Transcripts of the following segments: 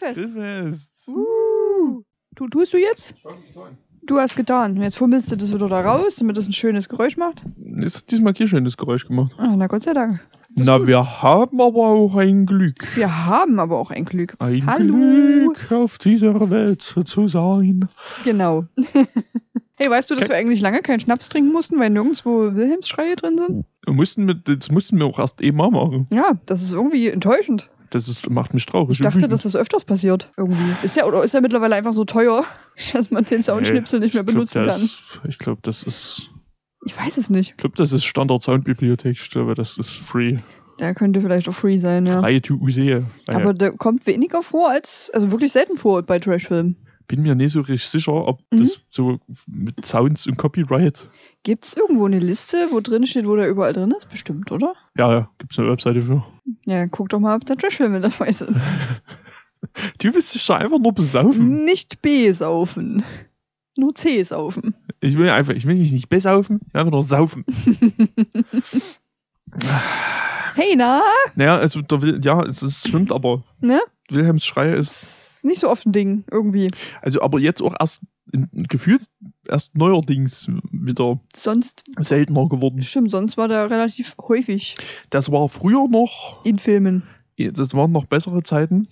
Grillfest. Grillfest. Uh. Du, tust du jetzt? Du hast getan. Jetzt fummelst du das wieder da raus, damit das ein schönes Geräusch macht. Es hat diesmal kein schönes Geräusch gemacht. Ah, na Gott sei Dank. Na, wir haben aber auch ein Glück. Wir haben aber auch ein Glück. Ein Hallo. Glück auf dieser Welt zu sein. Genau. hey, weißt du, dass Okay. wir eigentlich lange keinen Schnaps trinken mussten, weil nirgendwo Wilhelmsschreie drin sind? Wir mussten mit, das mussten wir auch erst eben mal machen. Ja, das ist irgendwie enttäuschend. Das ist, macht mich traurig. Ich dachte, dass das öfters passiert. Irgendwie. Ist der oder ist der mittlerweile einfach so teuer, dass man den Soundschnipsel nicht mehr glaub, benutzen der kann? Ist, ich glaube, das ist. Ich weiß es nicht. Ich glaube, das ist Standard Soundbibliothek. Ich glaube, das ist free. Der könnte vielleicht auch free sein, ja. Frei to use. Aber der kommt weniger vor als, also wirklich selten vor bei Trashfilmen. Bin mir nicht so richtig sicher, ob Mhm. das so mit Sounds und Copyright. Gibt es irgendwo eine Liste, wo drin steht, wo der überall drin ist? Bestimmt, oder? Ja, ja, gibt es eine Webseite für. Ja, guck doch mal, ob da Trashfilme dabei sind. Du bist dich da einfach nur besaufen. Nicht B saufen. Nur C saufen. Ich will einfach, ich will mich nicht besaufen, ich will einfach nur saufen. Hey, na? Naja, also, der Will, ja, es stimmt, aber Ne? Wilhelms Schrei ist, Ist nicht so oft ein Ding, irgendwie. also, aber jetzt auch erst gefühlt erst neuerdings wieder Sonst, seltener geworden. stimmt, sonst war der relativ häufig Das war früher noch, in Filmen. das waren noch bessere Zeiten,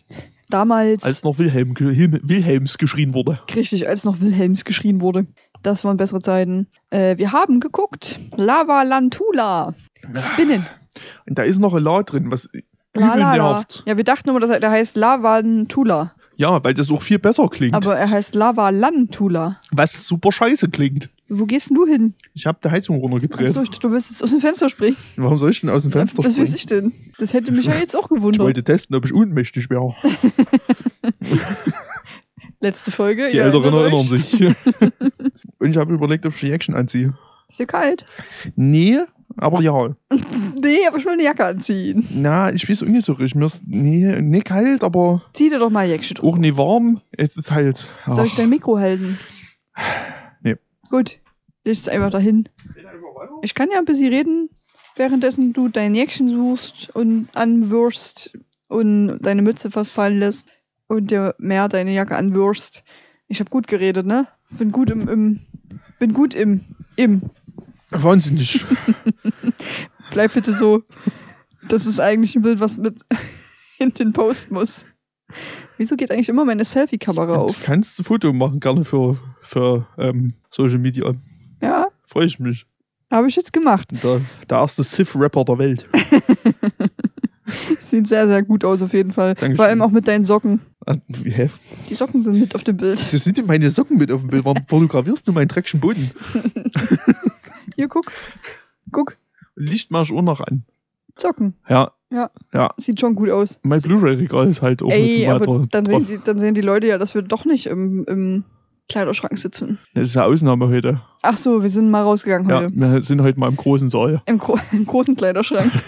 Damals, als noch Wilhelm, Wilhelm, Wilhelms geschrien wurde. richtig, als noch Wilhelms geschrien wurde. Das waren bessere Zeiten. Äh, wir haben geguckt. Lava Lantula. Spinnen. Und da ist noch ein La drin, was La, la, la. Ja, wir dachten immer, dass er, der heißt Lavantula. Ja, weil das auch viel besser klingt. Aber er heißt Lavalantula. was super scheiße klingt. Wo gehst denn du hin? Ich habe die Heizung runtergedreht. Achso, ich du willst jetzt aus dem Fenster springen. Warum soll ich denn aus dem Fenster Was weiß springen? ich denn? Das hätte mich ja jetzt auch Ich gewundert. wollte testen, ob ich ohnmächtig wäre. Letzte Folge. Die Älteren erinnern sich. Und ich habe überlegt, ob ich die Action anziehe. Ist dir kalt? Nee, aber ja. Nee, aber ich will eine Jacke anziehen. Na, ich weiß auch nicht so richtig. Mir ist nee, nicht kalt, aber Zieh dir doch mal Jäckchen drüber. auch nicht warm. Es ist halt. Soll ich ach. dein Mikro halten? Nee. Gut, leg es einfach dahin. Ich kann ja ein bisschen reden, währenddessen du dein Jäckchen suchst und anwürst und deine Mütze fast fallen lässt und dir mehr deine Jacke anwürst. Ich habe gut geredet, ne? Bin gut im, im bin gut im, im. Wahnsinnig. Bleib bitte so. Das ist eigentlich ein Bild, was mit in den Post muss. Wieso geht eigentlich immer meine Selfie-Kamera Du auf? kannst ein Foto machen, gerne für, für ähm, Social Media. Ja, Freue ich mich. habe ich jetzt gemacht. Der, der erste Sith-Rapper der Welt. Sieht sehr, sehr gut aus auf jeden Fall. Dankeschön. Vor allem auch mit deinen Socken. Ah, Hä? Die Socken sind mit auf dem Bild. Das sind denn meine Socken mit auf dem Bild. Warum fotografierst du meinen dreckigen Boden? Hier, guck. Guck. Licht mach ich auch noch an. Socken. Ja. Ja. Ja. Sieht schon gut aus. Mein Blu-ray-Regal ist halt auch Ey, aber weiter dann drauf. sehen, die, dann sehen die Leute ja, dass wir doch nicht im, im Kleiderschrank sitzen. Das ist eine Ausnahme heute. Ach so, wir sind mal rausgegangen Ja, heute. wir sind heute mal im großen Saal. Im, gro Im großen Kleiderschrank.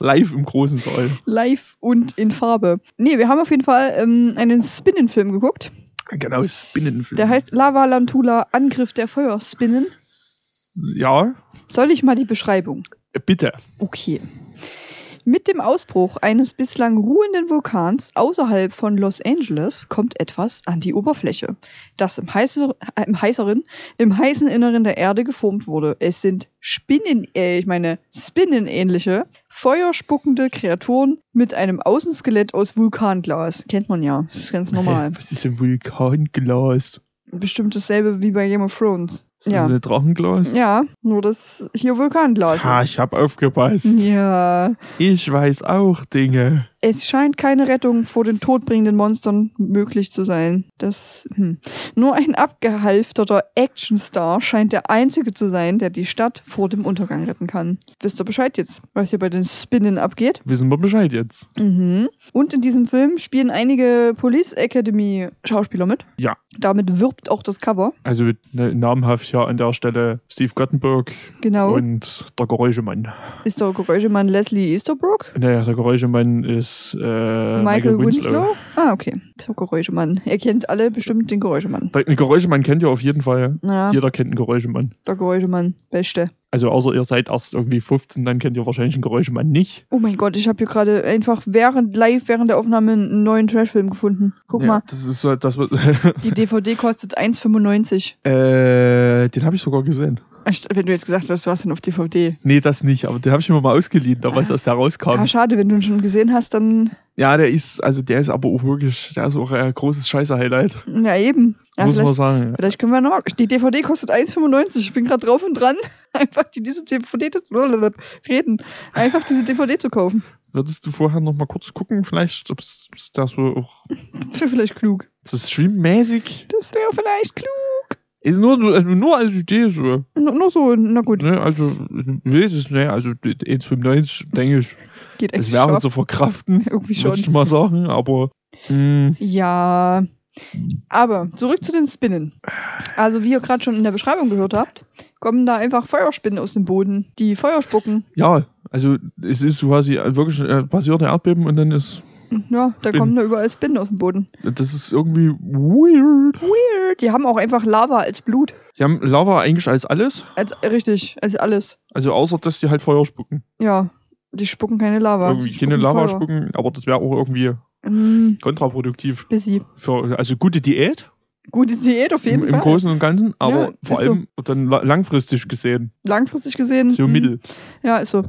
Live im großen Saal. Live und in Farbe. Nee, wir haben auf jeden Fall ähm, einen Spinnenfilm geguckt. Genau, Spinnenfilm. Der heißt Lava Lantula Angriff der Feuerspinnen. Ja, Soll ich mal die Beschreibung? bitte. Okay. Mit dem Ausbruch eines bislang ruhenden Vulkans außerhalb von Los Angeles kommt etwas an die Oberfläche, das im, heißer, äh, im heißeren, im heißen Inneren der Erde geformt wurde. Es sind Spinnen, äh, ich meine Spinnenähnliche, feuerspuckende Kreaturen mit einem Außenskelett aus Vulkanglas. Kennt man ja, das ist ganz normal. Was ist ein Vulkanglas? Bestimmt dasselbe wie bei Game of Thrones. Ist das Ja. ein Drachenglas? Ja, nur dass hier Vulkanglas Ha, ist. ich hab aufgepasst. Ja, Ich weiß auch Dinge. Es scheint keine Rettung vor den todbringenden Monstern möglich zu sein. Das, hm. Nur ein abgehalfterter Actionstar scheint der einzige zu sein, der die Stadt vor dem Untergang retten kann. Wisst ihr Bescheid jetzt, was hier bei den Spinnen abgeht? Wissen wir Bescheid jetzt. Mhm. Und in diesem Film spielen einige Police Academy Schauspieler mit. Ja. Damit wirbt auch das Cover. Also ne, namhaft ja an der Stelle Steve Gottenberg Genau. und der Geräuschemann. ist der Geräuschemann Leslie Easterbrook? Naja, der Geräuschemann ist äh, Michael, Winslow? Ah, okay. Der Geräuschemann. Ihr kennt alle bestimmt den Geräuschemann. Der, einen Geräuschemann kennt ihr auf jeden Fall. Ja, Jeder kennt einen Geräuschemann. der Geräuschemann. Beste. Also außer ihr seid erst irgendwie 15, dann kennt ihr wahrscheinlich ein Geräuschemann nicht. Oh mein Gott, ich habe hier gerade einfach während live während der Aufnahme einen neuen Trashfilm gefunden. Guck ja, mal, Das ist so, das wird, die DVD kostet 1,95. äh, den habe ich sogar gesehen. Wenn du jetzt gesagt hast, du hast ihn auf DVD. Nee, das nicht, aber den habe ich mir mal ausgeliehen, damals, Ah. als der rauskam. Ja, schade, wenn du ihn schon gesehen hast, dann. Ja, der ist, also der ist aber auch wirklich, der ist auch ein großes Scheiße-Highlight. Ja, eben. Ja, muss man sagen. vielleicht können wir noch. Die DVD kostet 1,95. Ich bin gerade drauf und dran, einfach die, diese DVD zu reden. Einfach diese DVD zu kaufen. Würdest du vorher noch mal kurz gucken, vielleicht, ob es das so auch Das wäre vielleicht klug. so streammäßig Das wäre vielleicht klug. Ist? Nur, so- also nur als Idee so. Nur, nur so, na gut, Ne? Also, nee, das ne, also 1,95 denke ich, geht das wäre zu verkraften, Irgendwie würde ich schon. mal sagen, aber mh, Ja. Aber zurück zu den Spinnen. Also, wie ihr gerade schon in der Beschreibung gehört habt, kommen da einfach Feuerspinnen aus dem Boden, die Feuer spucken. ja, also es ist quasi wirklich äh, passiert ein Erdbeben und dann ist, Ja, da Spinnen. kommen da überall Spinnen aus dem Boden. das ist irgendwie weird. Weird. Die haben auch einfach Lava als Blut. Die haben Lava eigentlich als alles, Als, richtig, als alles. also außer, dass die halt Feuer spucken. Ja, die spucken keine Lava. irgendwie die keine spucken Lava Feuer. spucken, aber das wäre auch irgendwie Mm, kontraproduktiv. busy. Für, also gute Diät Gute Diät auf jeden im, im Fall. Großen und Ganzen, aber Ja, vor ist so. allem dann la- langfristig gesehen, Langfristig gesehen. so mm, mittel. Ja, ist so.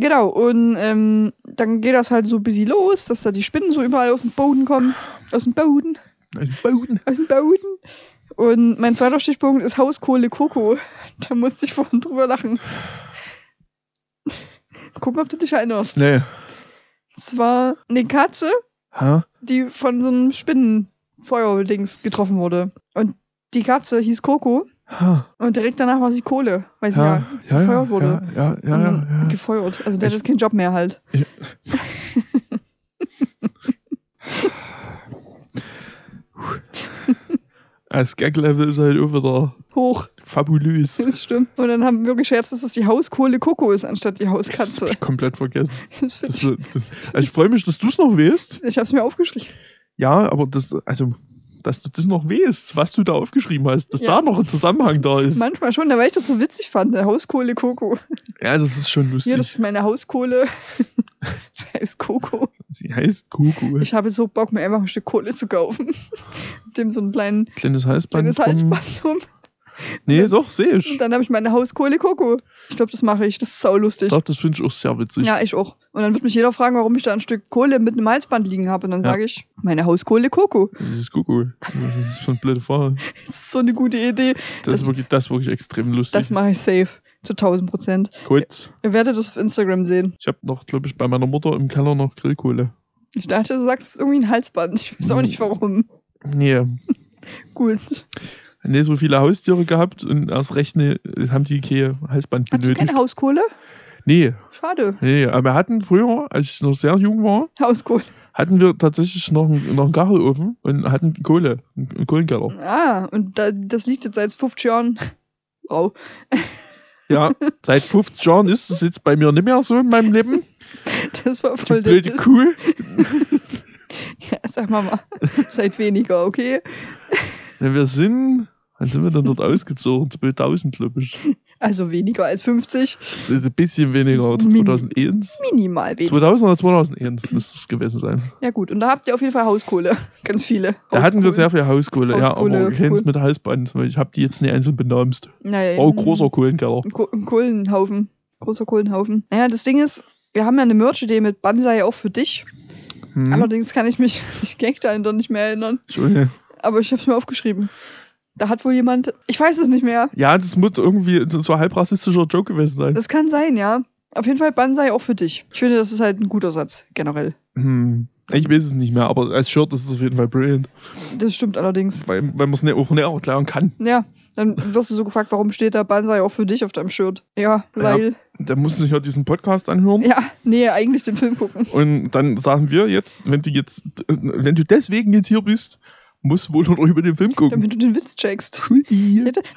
Genau, und ähm, dann geht das halt so ein bisschen los, dass da die Spinnen so überall aus dem Boden kommen. Aus dem Boden. Also Boden. Aus dem Boden. Und mein zweiter Stichpunkt ist Hauskohle Koko. Da musste ich vorhin drüber lachen. Gucken, ob du dich erinnerst. Nee. Es war eine Katze, Hä? die von so einem Spinnenfeuerdings getroffen wurde. Und die Katze hieß Coco und direkt danach war sie Kohle, weil sie ja, ja, ja, gefeuert wurde. ja, ja, ja, ja, ja. Gefeuert. Also der hat Ich- jetzt keinen Job mehr halt. Das Gag-Level ist halt auch wieder Hoch. fabulös. Das stimmt. Und dann haben wir gescherzt, dass das die Hauskohle Coco ist, anstatt die Das hab Hauskatze. ich komplett vergessen. Das Das, also ich freue mich, dass du es noch weißt. ich ich hab's mir aufgeschrieben. Ja, aber das, also, dass du das noch weißt, was du da aufgeschrieben hast, dass Ja. da noch ein Zusammenhang da ist. Manchmal schon, weil ich das so witzig fand. Der Hauskohle Coco. Ja, das ist schon Hier, das lustig. ist meine Hauskohle. Das heißt Coco. Sie heißt Kuku. Ich habe so Bock, mir einfach ein Stück Kohle zu kaufen. Mit dem so ein kleinen, Kleines Halsband. kleines. Halsband um. Nee, Und doch, sehe ich. Und dann habe ich meine Hauskohle Coco. Ich glaube, das mache ich. Das ist saulustig. Ich glaube, das finde ich auch sehr witzig. Ja, ich auch. Und dann wird mich jeder fragen, warum ich da ein Stück Kohle mit einem Halsband liegen habe. Und dann Ja. sage ich, meine Hauskohle Coco. Das ist Kuku. Das ist eine blöde Frage. Das ist so eine gute Idee. Das, Das- ist wirklich, das ist wirklich extrem lustig. Das mache ich safe. Zu 1000 Prozent. Gut. Ihr werdet das auf Instagram sehen. Ich habe noch, glaube ich, bei meiner Mutter im Keller noch Grillkohle. Ich dachte, du sagst irgendwie ein Halsband. Ich weiß auch nicht warum. Nee. Gut. Nee, so viele Haustiere gehabt und erst recht ne, haben die kein Halsband Hast du benötigt. keine Hauskohle? Nee, Schade. nee, aber wir hatten früher, als ich noch sehr jung war, Hauskohle. hatten wir tatsächlich noch, einen- noch einen Gachelofen und hatten Kohle, einen Kohlenkeller. Ah, und da, das liegt jetzt seit 50 Jahren. Rau. Ja, seit 50 Jahren ist es jetzt bei mir nicht mehr so in meinem Leben. Das war Die voll der blöde. Kuh. Ja, sag mal mal. Seit weniger, okay? Ja, wir sind, wann sind wir denn dort ausgezogen? 2000, glaube ich. Also weniger als 50. Das ist ein bisschen weniger, oder Min- 2001? Minimal weniger. 2000 oder 2001 müsste es gewesen sein. Ja gut, und da habt ihr auf jeden Fall Hauskohle. Ganz viele. Da hatten wir sehr viel Hauskohle, ja, Hauskohle, aber keins cool. mit Halsband, weil ich habe die jetzt nicht einzeln benamst. Naja, Oh, großer Kohlenkeller. Kohlenhaufen. Großer Kohlenhaufen. Naja, das Ding ist, wir haben ja eine Merch-Idee mit Banzai auch für dich. Hm? Allerdings kann ich mich die Gag dahinter nicht mehr erinnern. Entschuldige. Aber ich habe es mir aufgeschrieben. Da hat wohl jemand, ich weiß es nicht mehr. Ja, das muss irgendwie so ein halb rassistischer Joke gewesen sein. Das kann sein, ja. Auf jeden Fall Banzai auch für dich. Ich finde, das ist halt ein guter Satz, generell. Hm. Ich weiß es nicht mehr, aber als Shirt ist es auf jeden Fall brilliant, Das stimmt allerdings. weil, weil man es nicht auch näher erklären kann. Ja, dann wirst du so gefragt, warum steht da Banzai auch für dich auf deinem Shirt? Ja, weil. Da musst du sich ja diesen Podcast anhören. Ja, nee, eigentlich den Film gucken. Und dann sagen wir jetzt, wenn du jetzt, wenn du deswegen jetzt hier bist, musst du wohl noch über den Film gucken. Damit du den Witz checkst.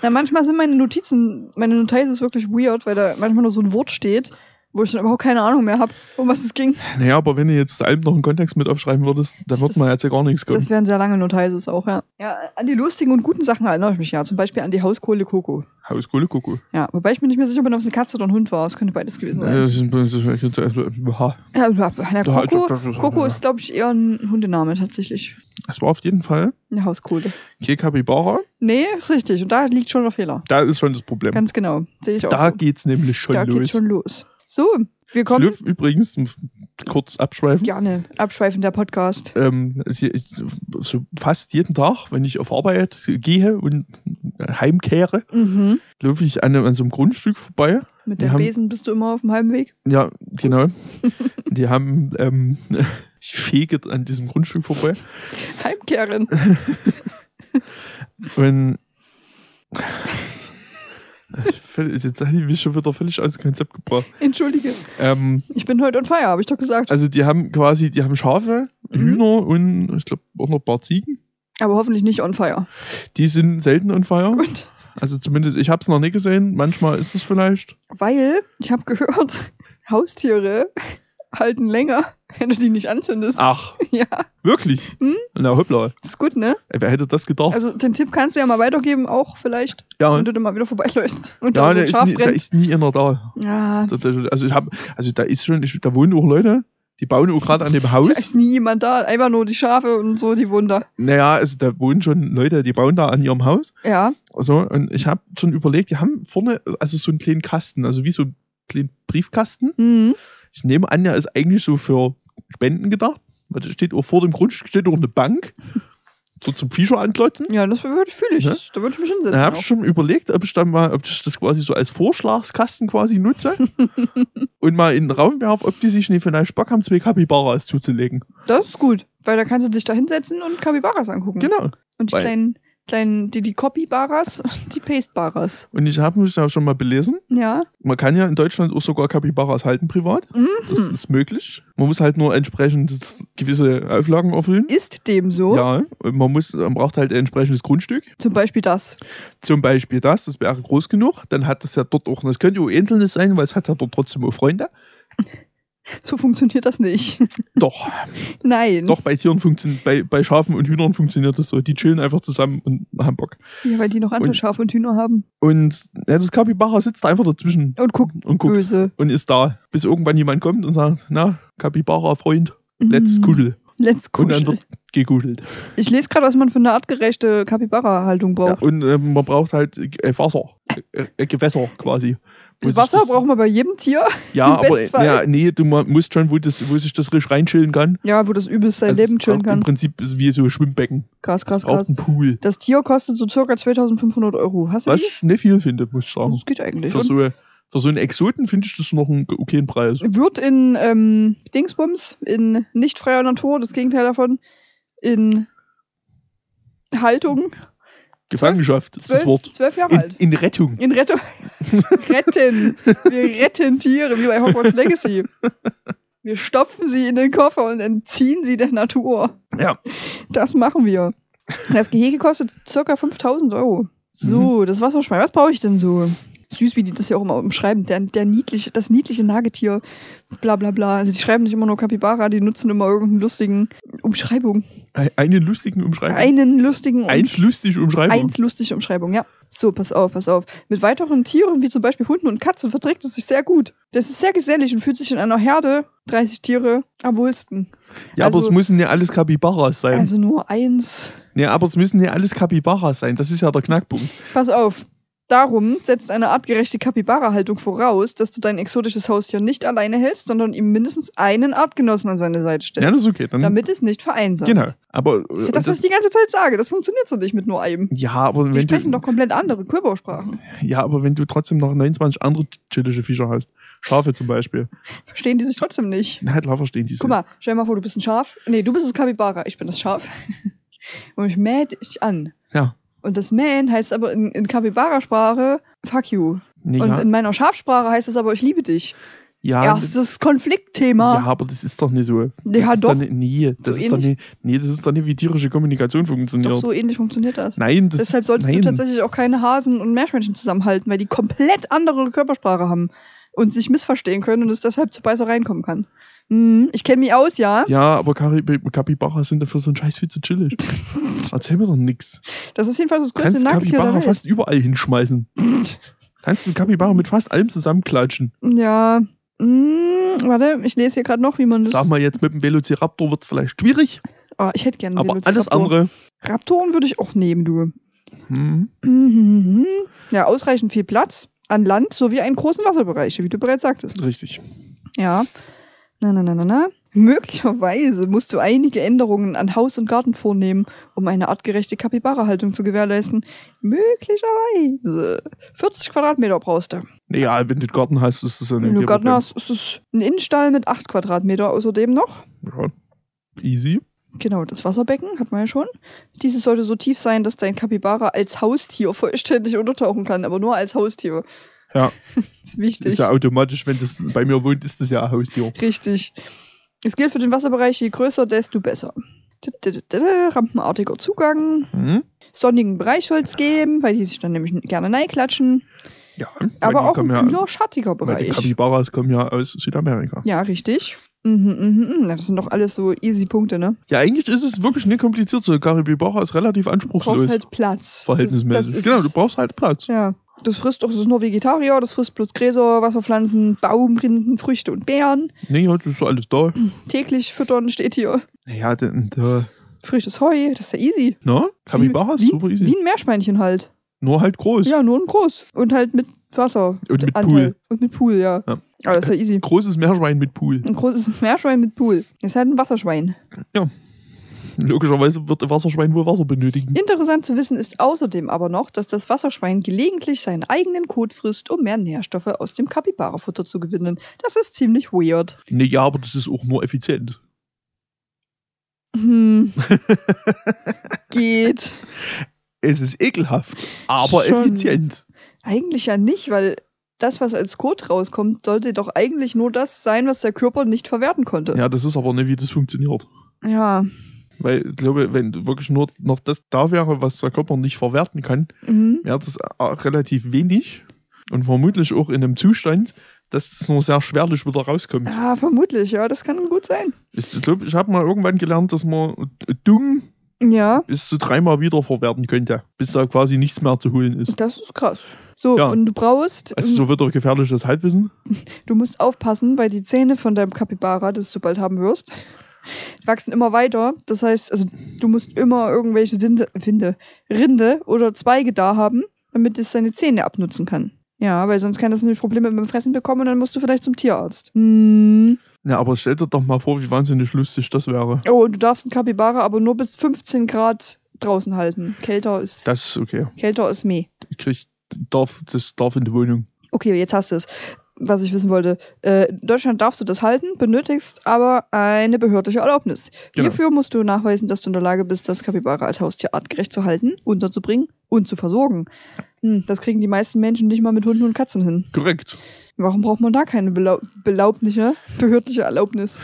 Na, manchmal sind meine Notizen, meine Notiz ist wirklich weird, weil da manchmal nur so ein Wort steht wo ich dann überhaupt keine Ahnung mehr habe, um was es ging. Naja, aber wenn du jetzt Alben noch einen Kontext mit aufschreiben würdest, dann wird Das- man jetzt ja gar nichts kommen. Das wären sehr lange Notices auch, ja. Ja, an die lustigen und guten Sachen erinnere ich mich ja. Zum Beispiel an die Hauskohle Coco. Hauskohle Kuckuck. Ja, wobei ich mir nicht mehr sicher bin, ob es eine Katze oder ein Hund war. Es könnte beides gewesen sein. das ist- das ist- das ist- ha. Ja, na, Ja, Coco, Coco ist, glaube ich, eher ein Hundename tatsächlich. Es war auf jeden Fall Eine Hauskohle. Ke Capybara. Nee, richtig. Und da liegt schon der Fehler. Da ist schon das Problem. Ganz genau. Sehe ich auch. da so. geht's nämlich schon da los. geht's schon los. So, wir kommen. Schlüff übrigens, kurz abschweifen. Gerne. Abschweifen der Podcast. Ähm, so fast jeden Tag, wenn ich auf Arbeit gehe und heimkehre, Mhm. laufe ich an, an so einem Grundstück vorbei. Mit dem Besen bist du immer auf dem halben Weg. Ja, genau. Die haben, ähm, ich fege an diesem Grundstück vorbei Heimkehren. und Jetzt habe ich mich schon wieder völlig aus dem Konzept gebracht. Entschuldige. Ähm, Ich bin heute on fire, habe ich doch gesagt. also die haben quasi, die haben Schafe, Mhm. Hühner und ich glaube auch noch ein paar Ziegen. Aber hoffentlich nicht on fire. Die sind selten on fire. Gut. Also zumindest, ich habe es noch nicht gesehen. Manchmal ist es vielleicht. Weil, ich habe gehört, Haustiere halten länger, wenn du die nicht anzündest. Ach, Ja, wirklich? Hm? Na hoppla. ist gut, ne? Ey, Wer hätte das gedacht? Also den Tipp kannst du ja mal weitergeben, auch vielleicht, ja, wenn du dann mal wieder vorbeiläufst. Und ja da so da, ist nie, da ist nie einer da. Ja. Also ich habe, also da ist schon, ich, da wohnen auch Leute, die bauen auch gerade an dem da Haus. ist nie jemand da. Einfach nur die Schafe und so, die Wunder. Naja, also da wohnen schon Leute, die bauen da an ihrem Haus. Ja, Also, und ich habe schon überlegt, die haben vorne, also so einen kleinen Kasten, also wie so einen kleinen Briefkasten. mhm. Ich nehme an, der ist eigentlich so für Spenden gedacht. Da steht auch vor dem Grundstück steht auch eine Bank. So zum Viecher anklotzen. ja, das würde ich fühle ich. Ja. Da würde ich mich hinsetzen. Da habe ich schon überlegt, ob ich dann mal, ob ich das quasi so als Vorschlagskasten quasi nutze und mal in den Raum werfe, ob die sich nicht vielleicht Bock haben, zwei Capybaras zuzulegen. Das ist gut, weil da kannst du dich da hinsetzen und Capybaras angucken. Genau. Und die Weil- kleinen, kleinen, die, die Copybaras und die Pastebaras. Und ich habe mich da schon mal belesen. Ja. Man kann ja in Deutschland auch sogar Capybaras halten privat. Das Mhm. ist möglich. Man muss halt nur entsprechend gewisse Auflagen erfüllen. Ist dem so. Ja, und man muss, man braucht halt ein entsprechendes Grundstück. Zum Beispiel das. Zum Beispiel das, das wäre groß genug. Dann hat es ja dort auch, das könnte auch Einzelnes sein, weil es hat ja dort trotzdem auch Freunde. So funktioniert das nicht. Doch, Nein. doch, bei Tieren funktioniert, bei, bei Schafen und Hühnern funktioniert das so. Die chillen einfach zusammen und haben Bock. Ja, weil die noch andere Und- Schafe und Hühner haben. Und ja, das Capybara sitzt einfach dazwischen Und guckt und guckt böse. und ist da, bis irgendwann jemand kommt und sagt, na, Capybara-Freund, let's Mm, kuddel. Let's Und dann kuschel. wird gegudelt. Ich lese gerade, was man für eine artgerechte Capybara-Haltung Ja, braucht. und ähm, man braucht halt äh, Wasser, äh, äh, Gewässer quasi. Wasser das- braucht man bei jedem Tier. Ja, aber ja, nee, du musst schon, wo, das, wo sich das richtig reinchillen kann. Ja, wo das übelst sein Also Leben es chillen kann. Im Prinzip ist wie so ein Schwimmbecken. Krass, krass, krass. einen Pool. Das Tier kostet so circa 2500 Euro. Hast du Was die? ich nicht viel finde, muss ich sagen. Das geht eigentlich. Für so, für so einen Exoten finde ich das noch einen okayen Preis. wird in ähm, Dingsbums, in nicht freier Natur, das Gegenteil davon, in Haltung, Gefangenschaft ist das zwölf, Wort. zwölf Jahre In, alt. in Rettung. In Rettung. retten. Wir retten Tiere, wie bei Hogwarts Legacy. Wir stopfen sie in den Koffer und entziehen sie der Natur. Ja. Das machen wir. Das Gehege kostet circa 5000 Euro. Mhm. So, das Wasserschwein. Was brauche ich denn so? Süß, wie die das ja auch immer umschreiben. Der, der niedliche, das niedliche Nagetier. Bla bla bla. Also die schreiben nicht immer nur Capybara, die nutzen immer irgendeinen lustigen Umschreibung. Ein- Einen lustigen Umschreibung. Einen lustigen Eins lustig Umschreibung. Eins lustige Umschreibung, ja. So, pass auf, pass auf. Mit weiteren Tieren, wie zum Beispiel Hunden und Katzen, verträgt es sich sehr gut. Das ist sehr gesellig und fühlt sich in einer Herde, 30 Tiere, am wohlsten. ja, aber also- es müssen ja alles Capybaras sein. Also nur eins. ja, aber es müssen ja alles Capybaras sein. Das ist ja der Knackpunkt. Pass auf. Darum setzt eine artgerechte Kapibara-Haltung voraus, dass du dein exotisches Haustier nicht alleine hältst, sondern ihm mindestens einen Artgenossen an seine Seite stellst. Ja, das ist okay. Dann, damit es nicht vereinsamt. genau. Aber Das ist ja und das, was ich die ganze Zeit sage. Das funktioniert so nicht mit nur einem. ja, aber Die wenn sprechen du, doch komplett andere Körpersprachen. ja, aber wenn du trotzdem noch 29 andere chillische Viecher hast, Schafe zum Beispiel, Verstehen die sich trotzdem nicht. na klar verstehen die Guck mal, stell dir mal vor, du bist ein Schaf. Nee, du bist das Kapibara, ich bin das Schaf. Und ich mähe dich an. Ja. Und das Mähen heißt aber in, in Kapibara-Sprache fuck you. Nee, Und ja, in meiner Schafsprache heißt es aber ich liebe dich. ja, Erstes Konfliktthema. ja, aber das ist doch nicht so. Das Ja, ist doch. nicht, nee, das So ist doch nicht, nee, das ist doch nicht, wie tierische Kommunikation funktioniert. Doch so ähnlich funktioniert das. Nein, das Deshalb solltest nein. du tatsächlich auch keine Hasen und Meerschweinchen zusammenhalten, weil die komplett andere Körpersprache haben. und sich missverstehen können und es deshalb zu Beißereien kommen kann. Hm, ich kenne mich aus, ja. Ja, aber Capybara sind dafür so ein Scheiß viel zu chillig. Erzähl mir doch nix. Das ist jedenfalls das größte kannst Nagetier der Welt. fast überall hinschmeißen. Kannst du Capybara mit fast allem zusammenklatschen. Ja. Hm, warte, ich lese hier gerade noch, wie man das. Sag mal jetzt mit dem Velociraptor wird es vielleicht schwierig, Ah, ich hätte gerne aber alles andere. Raptoren würde ich auch nehmen, du. Hm, Mhm. Ja, ausreichend viel Platz an Land sowie einen großen Wasserbereich, wie du bereits sagtest. richtig. Ja. Na, na, na, na, na. Möglicherweise musst du einige Änderungen an Haus und Garten vornehmen, um eine artgerechte Kapibara-Haltung zu gewährleisten. Möglicherweise. 40 Quadratmeter brauchst du. Naja, wenn du Garten hast, ist das ja Wenn du Garten hast, ist es ein Innenstall mit 8 Quadratmeter außerdem noch. Ja. Easy. Genau, das Wasserbecken hat man ja schon. Dieses sollte so tief sein, dass dein Kapibara als Haustier vollständig untertauchen kann, aber nur als Haustier. Ja. Das ist wichtig. Ist ja automatisch, wenn das bei mir wohnt, ist das ja ein Haustier. Richtig. Es gilt für den Wasserbereich, je größer, desto besser. Rampenartiger Zugang. Hm? Sonnigen Bereich soll es geben, weil die sich dann nämlich gerne neiklatschen. Ja. Aber auch ein ja, kühler, schattiger Weil die Bereich. Capybaras kommen ja aus Südamerika. Ja, richtig. Mhm, mhm, mhm. Das sind doch alles so easy Punkte, ne? Ja, eigentlich ist es wirklich nicht kompliziert. So, Capybara ist relativ Du anspruchslos. brauchst halt Platz. verhältnismäßig. Das, das genau, du brauchst halt Platz. Ja. Das frisst doch, das ist nur Vegetarier, das frisst bloß Gräser, Wasserpflanzen, Baumrinden, Früchte und Beeren. Nee, heute ist so alles da. Täglich füttern steht hier. Naja, denn, da, Frisches Heu, das ist ja easy. na, ist wie, super easy. Wie ein Meerschweinchen halt. Nur halt groß. Ja, nur ein groß. Und halt mit Wasser. Und mit Anteil. Pool. Und mit Pool, ja. Ja. Aber das ist ja easy. Großes Meerschwein mit Pool. Ein großes Meerschwein mit Pool. Das ist halt ein Wasserschwein. Logischerweise wird der Wasserschwein wohl Wasser benötigen. Interessant zu wissen ist außerdem aber noch, dass das Wasserschwein gelegentlich seinen eigenen Kot frisst, um mehr Nährstoffe aus dem Kapibara-Futter zu gewinnen. Das ist ziemlich weird. Nee, ja, aber das ist auch nur effizient. Hm. Geht. Es ist ekelhaft, aber Schon. effizient. Eigentlich ja nicht, weil das, was als Kot rauskommt, sollte doch eigentlich nur das sein, was der Körper nicht verwerten konnte. Ja, das ist aber nicht, wie das funktioniert. Ja. Weil ich glaube, wenn wirklich nur noch das da wäre, was der Körper nicht verwerten kann, Mhm. wäre das auch relativ wenig und vermutlich auch in einem Zustand, dass es nur sehr schwerlich wieder rauskommt. Ja, vermutlich, ja, das kann gut sein. Ich glaube, ich habe mal irgendwann gelernt, dass man Dung Ja, bis zu dreimal wiederverwerten könnte, bis da quasi nichts mehr zu holen ist. das ist krass. So, Ja. und du brauchst, Also so wieder gefährliches Halbwissen. du musst aufpassen, weil die Zähne von deinem Kapibara, das du bald haben wirst, wachsen immer weiter. Das heißt, also du musst immer irgendwelche Winde, Winde, Rinde oder Zweige da haben, damit es seine Zähne abnutzen kann. Ja, weil sonst kann das nämlich Probleme mit dem Fressen bekommen und dann musst du vielleicht zum Tierarzt. Hm. Ja, aber stell dir doch mal vor, wie wahnsinnig lustig das wäre. Oh, und du darfst einen Kapibara aber nur bis 15 Grad draußen halten. Kälter ist, Das ist okay. kälter ist meh. Ich krieg, darf, das darf in die Wohnung. Okay, jetzt hast du es. Was ich wissen wollte. Äh, in Deutschland darfst du das halten, benötigst aber eine behördliche Erlaubnis. Genau. Hierfür musst du nachweisen, dass du in der Lage bist, das Kapibara als Haustier artgerecht zu halten, unterzubringen und zu versorgen. Hm, das kriegen die meisten Menschen nicht mal mit Hunden und Katzen hin. Korrekt. Warum braucht man da keine Belau belaubliche, behördliche Erlaubnis?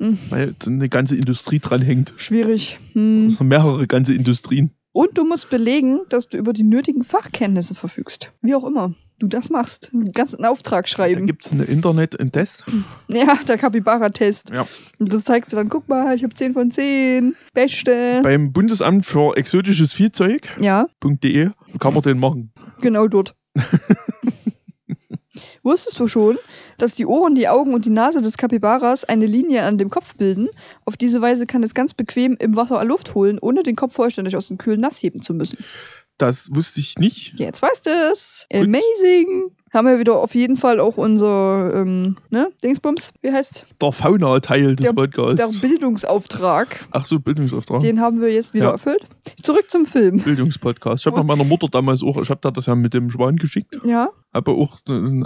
Hm, Weil eine ganze Industrie dran hängt. schwierig. Hm. Also mehrere ganze Industrien. Und du musst belegen, dass du über die nötigen Fachkenntnisse verfügst. Wie auch immer du das machst. Du kannst einen Auftrag Da schreiben. gibt es eine Internet einen Test. Ja, der Kapibara-Test. Ja. Und das zeigst du dann, guck mal, ich habe 10 von 10. Beste. Beim Bundesamt für exotisches Viehzeug.de ja, kann man den machen. genau dort. Wusstest du schon, dass die Ohren, die Augen und die Nase des Kapibaras eine Linie an dem Kopf bilden? Auf diese Weise kann es ganz bequem im Wasser Luft holen, ohne den Kopf vollständig aus dem Kühlen nass heben zu müssen. Das wusste ich nicht. Jetzt weißt du es. Amazing. Haben wir wieder auf jeden Fall auch unser, ähm, ne, Dingsbums, wie heißt Der Fauna-Teil des Der- Podcasts. der Bildungsauftrag. Ach so, Bildungsauftrag. Den haben wir jetzt wieder Ja. erfüllt. Zurück zum Film. Bildungspodcast. Ich habe noch meiner Mutter damals auch, ich habe da das ja mit dem Schwan geschickt. Ja, Aber auch,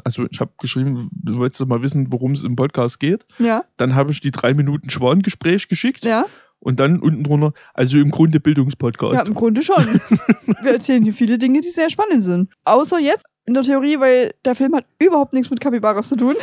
also ich habe geschrieben, du wolltest mal wissen, worum es im Podcast geht. ja, Dann habe ich die drei Minuten Schwangespräch geschickt ja. Und dann unten drunter, also im Grunde Ja, Bildungspodcast. im Grunde schon. wir erzählen hier viele Dinge, die sehr spannend sind. Außer jetzt in der Theorie, weil der Film hat überhaupt nichts mit Kapibaras zu tun.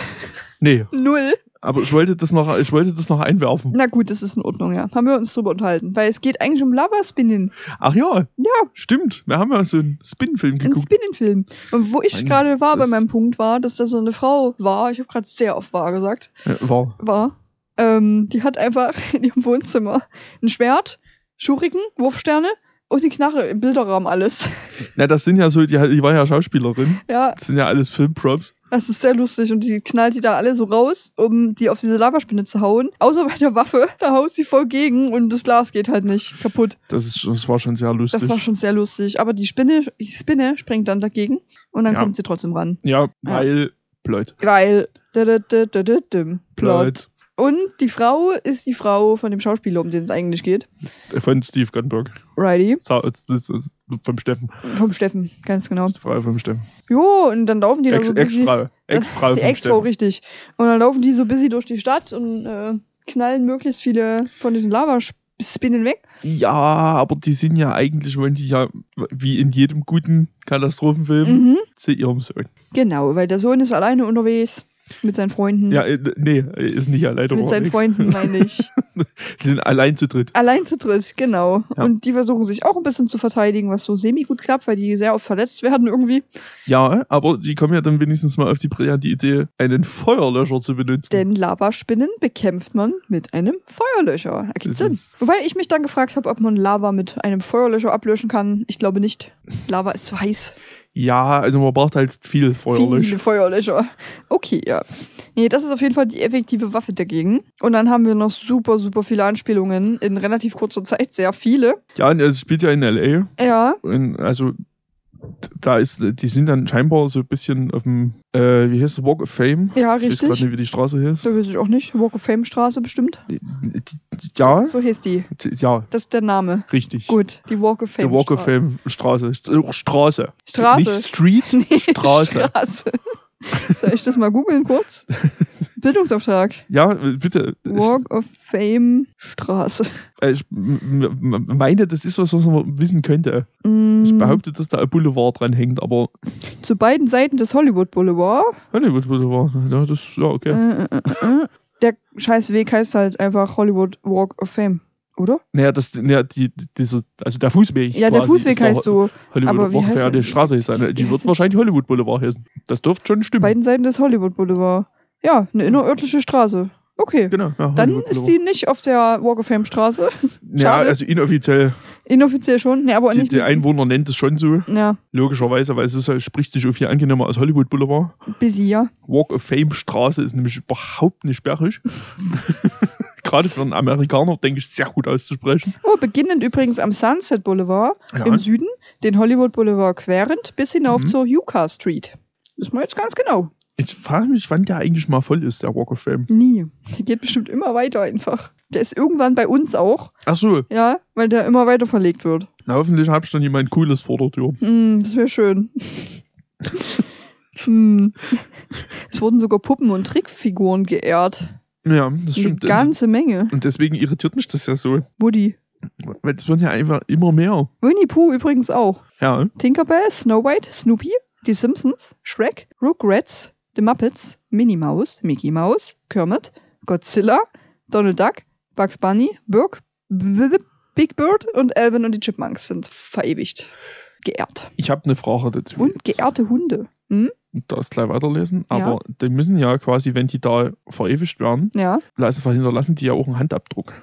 Nee, Null. Aber ich wollte das noch, ich wollte das noch einwerfen. Na gut, das ist in Ordnung, ja. Haben wir uns drüber unterhalten. Weil es geht eigentlich um Lava-Spinning. Ach ja, Ja, stimmt. Wir haben ja so einen ein geguckt. Spinning-Film. Und wo ich gerade war bei meinem Punkt war, dass da so eine Frau war, ich habe gerade sehr oft war gesagt, Ja, war. war, ähm, die hat einfach in ihrem Wohnzimmer ein Schwert, Schuriken, Wurfsterne und die Knarre im Bilderrahmen alles. Na, das sind ja so, die, die war ja Schauspielerin. ja, Das sind ja alles Filmprops. das ist sehr lustig und die knallt die da alle so raus, um die auf diese Lavaspinne zu hauen. Außer bei der Waffe, da haut sie voll gegen und das Glas geht halt nicht kaputt. Das, ist, das war schon sehr lustig. Das war schon sehr lustig. Aber die Spinne, die Spinne springt dann dagegen und dann Ja. kommt sie trotzdem ran. ja, weil Plot. Weil. Plot. Und die Frau ist die Frau von dem Schauspieler, um den es eigentlich geht. Von Steve Gunberg. Righty. Vom Steffen. Vom Steffen, ganz genau. Das ist die Frau vom Steffen. Jo, und dann laufen die da Ex- so. Ex-Frau. Ex-Frau Die Ex-Frau, richtig. Und dann laufen die so busy durch die Stadt und äh, knallen möglichst viele von diesen Lavaspinnen weg. Ja, aber die sind ja eigentlich, wollen die ja, wie in jedem guten Katastrophenfilm, Mhm. zu ihrem Sohn. Genau, weil der Sohn ist alleine unterwegs mit seinen Freunden. Ja, äh, nee, ist nicht alleine mit seinen. Freunden, meine ich. Die sind allein zu dritt. Allein zu dritt, genau. Ja. Und die versuchen sich auch ein bisschen zu verteidigen, was so semi-gut klappt, weil die sehr oft verletzt werden irgendwie. Ja, aber die kommen ja dann wenigstens mal auf die brillante Idee, einen Feuerlöscher zu benutzen. Denn Lavaspinnen bekämpft man mit einem Feuerlöscher. Ergibt Sinn. Wobei ich mich dann gefragt habe, ob man Lava mit einem Feuerlöscher ablöschen kann. Ich glaube nicht. Lava ist zu heiß. Ja, also man braucht halt viel Feuerlöscher. Viele Feuerlöscher. Okay, ja. Nee, das ist auf jeden Fall die effektive Waffe dagegen. Und dann haben wir noch super, super viele Anspielungen in relativ kurzer Zeit. Sehr viele. Ja, es spielt ja in L.A. Ja. Und also da ist, die sind dann scheinbar so ein bisschen auf dem, äh, wie heißt es, Walk of Fame. Ja, Ich weiß gerade richtig. nicht, wie die Straße heißt. So weiß ich auch nicht. Walk of Fame Straße bestimmt. Die- die- Ja, So heißt die. ja, Das ist der Name. richtig. Gut, die Walk of Fame. Der Walk of Straße. Fame Straße. St- Straße. Straße. Nicht Street, Nee, Straße. Straße. Soll ich das mal googeln kurz? Bildungsauftrag. Ja, bitte. Ich, Walk of Fame Straße. äh, ich meine, das ist was, was man wissen könnte. Ich Mm, behaupte, dass da ein Boulevard dran hängt, aber Zu beiden Seiten des Hollywood Boulevard. Hollywood Boulevard, ja, das, ja, okay. Äh, äh, äh, äh. Der scheiß Weg heißt halt einfach Hollywood Walk of Fame, oder? Naja, das, naja, die, diese, also der Fußweg. Ja, der Fußweg der heißt so. Hollywood aber wie Boulevard, heißt ja, die Straße ist eine. Die wird wahrscheinlich Hollywood Boulevard heißen. Das dürfte schon stimmen. Beiden Seiten des Hollywood Boulevard. Ja, eine innerörtliche Straße. Okay. Genau, ja, Dann ist die nicht auf der Walk of Fame Straße. Ja, also inoffiziell. Inoffiziell schon. Nee, aber Die, nicht. die Einwohner nennt es schon so, ja, logischerweise, weil es ist, halt- spricht sich auch viel angenehmer als Hollywood Boulevard. busy, ja. Walk of Fame Straße ist nämlich überhaupt nicht sperrig. Gerade für einen Amerikaner, denke ich, sehr gut auszusprechen. Oh, beginnend übrigens am Sunset Boulevard Ja. im Süden, den Hollywood Boulevard querend bis hinauf Mhm. zur Yucca Street. Ist mal jetzt ganz genau. Ich frage mich, wann der eigentlich mal voll ist, der Walk of Fame. Nie. Der geht bestimmt immer weiter einfach. Der ist irgendwann bei uns auch, Ach so, ja, weil der immer weiter verlegt wird. na, hoffentlich hab ich dann jemand Cooles vor der Tür. Hm, das wäre schön. hm. Es wurden sogar Puppen und Trickfiguren geehrt. Ja, das Eine stimmt. ganze Menge. Und deswegen irritiert mich das ja so. Woody. Weil es werden ja einfach immer mehr. Winnie Pooh übrigens auch. Ja, Tinkerbell, Snow White, Snoopy, die Simpsons, Shrek, Rugrats, The Muppets, Minnie Mouse, Mickey Mouse, Kermit, Godzilla, Donald Duck, Bugs Bunny, Burg, B- B- Big Bird und Alvin und die Chipmunks sind verewigt. Geehrt. ich habe eine Frage dazu. Und geehrte Hunde. Hm? Da ist gleich weiterlesen. Aber die müssen ja quasi, wenn die da verewigt werden, Ja. lassen, hinterlassen die ja auch einen Handabdruck.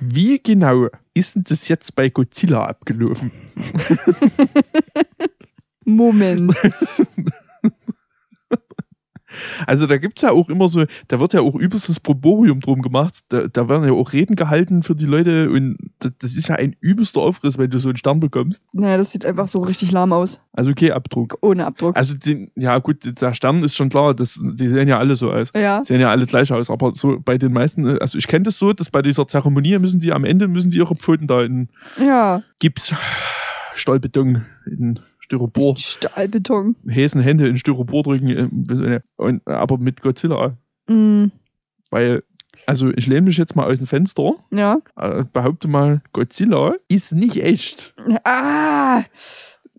Wie genau ist denn das jetzt bei Godzilla abgelaufen? Moment. Also da gibt es ja auch immer so, da wird ja auch übelstes Proborium drum gemacht. Da, da werden ja auch Reden gehalten für die Leute und das, das ist ja ein übelster Aufriss, wenn du so einen Stern bekommst. naja, das sieht einfach so richtig lahm aus. Also okay, Abdruck. Ohne Abdruck. Also den, ja gut, der Stern ist schon klar, das, die sehen ja alle so aus. ja. sehen ja alle gleich aus, aber so bei den meisten, also ich kenne das so, dass bei dieser Zeremonie müssen die am Ende müssen die ihre Pfoten da in Ja. Gips, Stahlbeton, in Styropor, Stahlbeton. Häsen, Hände in Styropor drücken, äh, und, aber mit Godzilla, Mm, weil, also ich lehne mich jetzt mal aus dem Fenster, ja. äh, behaupte mal, Godzilla ist nicht echt. Ah!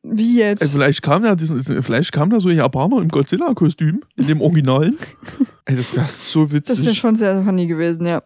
Wie jetzt? Äh, vielleicht kam da vielleicht kam da so ein Japaner im Godzilla-Kostüm, in dem Originalen, Ey, das wäre so witzig. Das wäre schon sehr funny gewesen, ja.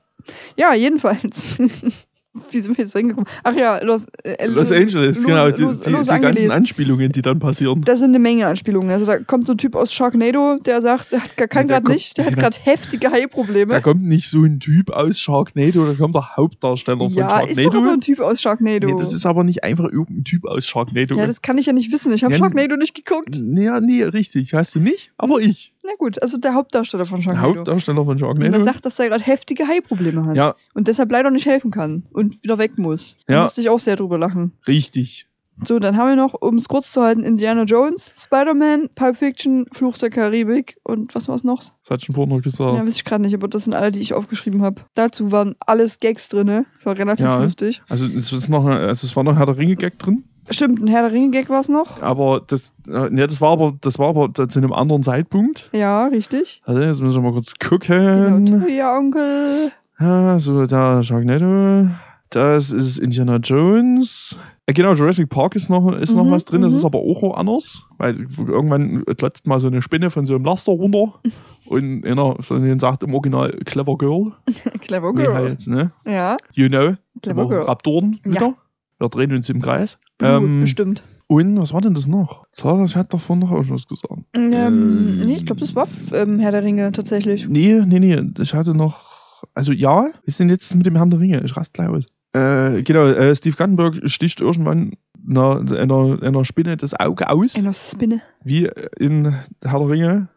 Ja, jedenfalls. Wie sind wir jetzt hingekommen? Ach ja, Los, äh, Los Angeles, Los, genau. Die, Los, die, Los die ganzen. Anspielungen, die dann passieren. Da sind eine Menge Anspielungen. Also da kommt so ein Typ aus Sharknado, der sagt, er hat, kann der gerade nicht, der hat gerade heftige Haiprobleme. Da kommt nicht so ein Typ aus Sharknado, da kommt der Hauptdarsteller von ja, ist doch Sharknado. ein Typ aus Sharknado. nee, das ist aber nicht einfach irgendein Typ aus Sharknado. ja, das kann ich ja nicht wissen. Ich habe Ja, Sharknado nicht geguckt. ja, nee, richtig. Hast du nicht, aber ich. Na gut, also der Hauptdarsteller von Der Sharknado. Hauptdarsteller von und er Sharknado. sagt, dass er gerade heftige Haiprobleme hat. Ja, Und deshalb leider nicht helfen kann und wieder weg muss. Da Ja. musste ich auch sehr drüber lachen. richtig. So, dann haben wir noch, um es kurz zu halten, Indiana Jones, Spider-Man, Pulp Fiction, Fluch der Karibik und was war's noch? Das hat schon vorhin noch gesagt. Ja, weiß ich gerade nicht, aber das sind alle, die ich aufgeschrieben habe. Dazu waren alles Gags drin, war relativ Ja. lustig. Also es, ist noch, also es war noch Herr der Ringe-Gag drin, Stimmt, ein Herr der Ringe-Gag war es noch. aber das, äh, ja, das war aber, das war aber zu einem anderen Zeitpunkt. Ja, richtig. Also jetzt müssen wir mal kurz Genau, gucken. du, ja, Onkel. Ja, so, da Sharknado. Das ist Indiana Jones. Äh, genau, Jurassic Park ist noch, ist noch Mhm, was drin. Das mhm. ist aber auch woanders. Weil irgendwann klotzt mal so eine Spinne von so einem Laster runter. und einer von denen sagt im Original Clever Girl. Clever Girl. halt, ne? Ja, You know. Clever Girl. Raptoren Ja. Wir drehen uns im Kreis. Ähm, bestimmt. und was war denn das noch? Ich hatte davon noch was gesagt. Ähm, ähm, nee, ich glaube, das war ähm, Herr der Ringe tatsächlich. Nee, nee, nee. Ich hatte noch. Also ja, wir sind jetzt mit dem Herrn der Ringe. Ich rast gleich aus. Äh, genau, äh, Steve Guttenberg sticht irgendwann einer, einer, einer Spinne das Auge aus, Einer Spinne. wie in Herr der Ringe.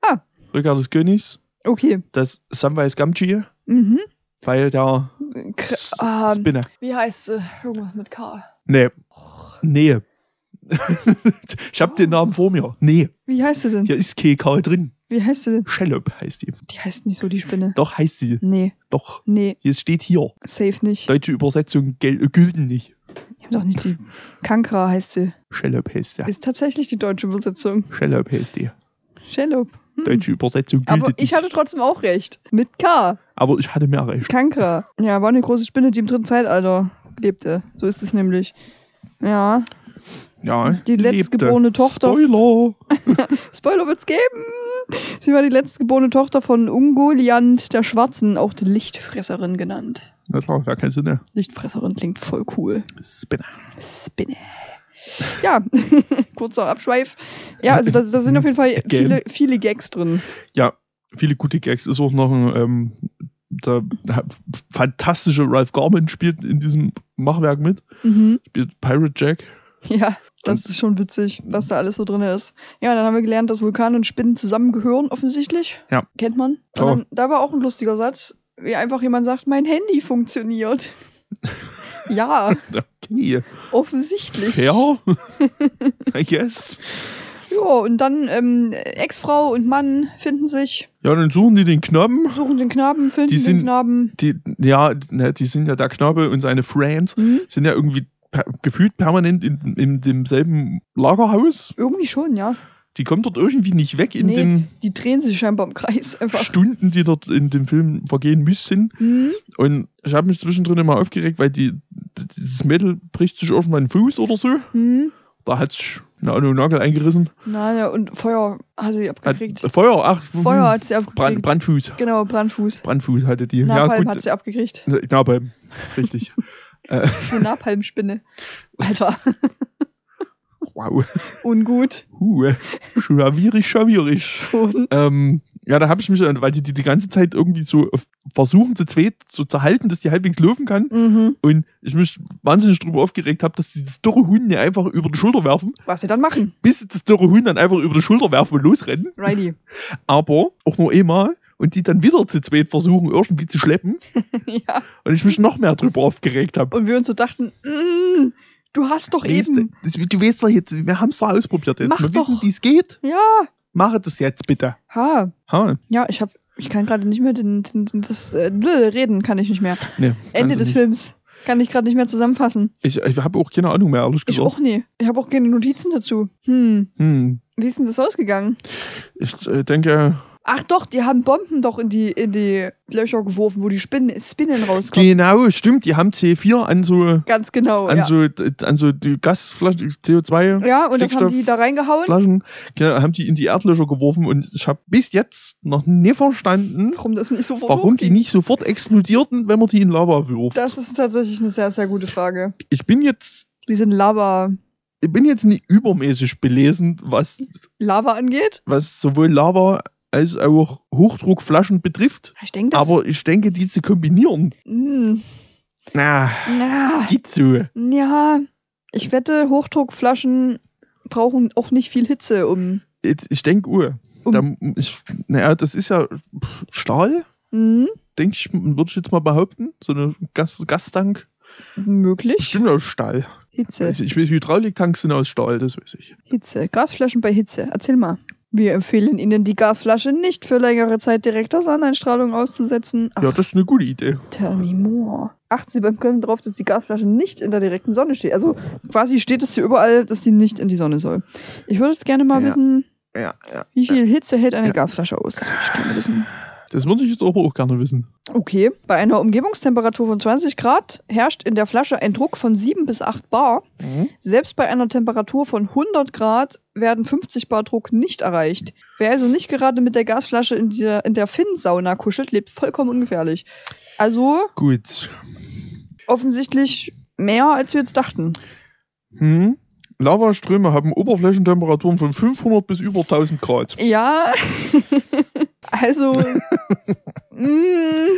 Ah. Rückkehr des Königs. Okay. Das Samwise Gamgee, Mhm. Weil der K S- ah, Spinne. wie heißt sie? Irgendwas mit K. Nee. Nee. ich hab den Namen vor mir. Nee, Wie heißt sie denn? hier ist KK drin. Wie heißt sie denn? Shallop heißt die. Die heißt nicht so, die Spinne. Doch, heißt sie. Nee, Doch. nee, Hier steht hier. safe nicht. Deutsche Übersetzung gel- äh, gülden nicht. Ich hab doch nicht die. Kankra heißt sie. Shallop heißt der. Ist tatsächlich die deutsche Übersetzung. Shallop heißt die. Shellup. Hm. Deutsche Übersetzung gilt Aber nicht. ich hatte trotzdem auch recht. Mit K. Aber ich hatte mehr recht. Kankra. Ja, war eine große Spinne, die im dritten Zeitalter lebte. So ist es nämlich. Ja. Ja. Die letztgeborene Tochter. Spoiler. Spoiler wird's geben. Sie war die letztgeborene Tochter von Ungoliant der Schwarzen, auch die Lichtfresserin genannt. Na klar, gar keinen Sinn mehr. Lichtfresserin klingt voll cool. Spinner. Spinne. Ja, kurzer Abschweif. Ja, also da, sind auf jeden Fall viele, viele Gags drin. Ja, viele gute Gags. Ist auch noch ein, ähm, der fantastische Ralph Garman spielt in diesem Machwerk mit. Mhm. Spielt Pirate Jack. Ja, das ist schon witzig, was da alles so drin ist. Ja, dann haben wir gelernt, dass Vulkane und Spinnen zusammengehören, offensichtlich. Ja. Kennt man. Und dann, da war auch ein lustiger Satz, wie einfach jemand sagt, mein Handy funktioniert. ja, Okay. offensichtlich. Fair. I guess. Ja, und dann ähm, Ex-Frau und Mann finden sich, Ja, dann suchen die den Knaben. suchen den Knaben, finden Die den sind- Knaben. Die, ja, ne, die sind ja der Knabe und seine Friends Hm? sind ja irgendwie per, gefühlt permanent in, in demselben Lagerhaus. Irgendwie schon, ja. Die kommen dort irgendwie nicht weg in Nee. den Die drehen sich scheinbar im Kreis einfach. Stunden, die dort in dem Film vergehen müssen. Hm? Und ich habe mich zwischendrin immer aufgeregt, weil die, das Mädel bricht sich irgendwann einen Fuß oder so. Hm? Da hat sich eine Ahnung, Nagel eingerissen. Na ja, und Feuer hat sie Hat, abgekriegt. Feuer, ach, Feuer hat sie abgekriegt. Brand, Brandfuß. Genau, Brandfuß. Brandfuß hatte die. Napalm ja, hat sie abgekriegt. Napalm, richtig. äh, Eine Napalmspinne. Alter, wow. ungut. Huh. Schawierig, schawierig. Schon. Ähm, ja, da habe ich mich, weil die, die die ganze Zeit irgendwie so versuchen, zu zweit so zu halten, dass die halbwegs laufen kann. Mhm. Und ich mich wahnsinnig drüber aufgeregt habe, dass sie das dürre Huhn nicht einfach über die Schulter werfen, Was sie dann machen. bis sie das dürre Huhn dann einfach über die Schulter werfen und losrennen. Righty. Aber auch nur einmal und die dann wieder zu zweit versuchen, irgendwie zu schleppen. ja. Und ich mich noch mehr drüber aufgeregt habe. Und wir uns so dachten, mm, du hast doch Weißt eben. du, das, du weißt doch jetzt, wir haben es doch ausprobiert jetzt. Mach wir doch. wissen, wie es geht. Ja. Mache das jetzt bitte. Ha. Ha, Ja, ich hab, ich kann gerade nicht mehr den, den, den das äh, reden kann ich nicht mehr. nee, Ende des nicht. Films. Kann ich gerade nicht mehr zusammenfassen. Ich, ich habe auch keine Ahnung mehr, ehrlich Ich gesagt. auch nie. Ich habe auch keine Notizen dazu. Hm. Hm. Wie ist denn das ausgegangen? Ich äh, denke, Ach doch, die haben Bomben doch in die, in die Löcher geworfen, wo die Spinnen, Spinnen rauskommen. Genau, stimmt, die haben C4 an so, Ganz genau. an ja. so, an so die Gasflaschen, CO2 ja, und das haben die da reingehauen. Flaschen, genau, haben die in die Erdlöcher geworfen und ich habe bis jetzt noch nie verstanden, Warum das nicht sofort warum die nicht sofort explodierten, wenn man die in Lava wirft. Das ist tatsächlich eine sehr, sehr gute Frage. Ich bin jetzt, Die sind Lava. ich bin jetzt nicht übermäßig belesen, was, Lava angeht? was sowohl Lava als auch Hochdruckflaschen betrifft. Ich denke. Aber ich denke, die zu kombinieren, Hm, na, na, geht so. ja, ich wette, Hochdruckflaschen brauchen auch nicht viel Hitze, um. Jetzt, ich denke, uh, Um- da, ich, naja, das ist ja Stahl, Hm, denke ich, würde ich jetzt mal behaupten. So eine Gas, Gastank. möglich. Bestimmt aus Stahl. Hitze. Also ich weiß, Hydrauliktanks sind aus Stahl, das weiß ich. Hitze. Gasflaschen bei Hitze. Erzähl mal. Wir empfehlen Ihnen, die Gasflasche nicht für längere Zeit direkt aus Sonneneinstrahlung auszusetzen. Ach, Ja, das ist eine gute Idee. tell me more. Achten Sie beim Grillen darauf, dass die Gasflasche nicht in der direkten Sonne steht. Also quasi steht es hier überall, dass die nicht in die Sonne soll. Ich würde jetzt gerne mal Ja. wissen, Ja, ja. wie viel Hitze hält eine. Gasflasche aus. Das würde ich gerne wissen. Das würde ich jetzt aber auch gerne wissen. Okay. Bei einer Umgebungstemperatur von 20 Grad herrscht in der Flasche ein Druck von 7 bis 8 Bar. Selbst bei einer Temperatur von 100 Grad werden 50 Bar Druck nicht erreicht. Wer also nicht gerade mit der Gasflasche in der, in der Finn-Sauna kuschelt, lebt vollkommen ungefährlich. Also Gut. offensichtlich mehr, als wir jetzt dachten. Hm. Lavaströme haben Oberflächentemperaturen von 500 bis über 1000 Grad. Ja, also, mm,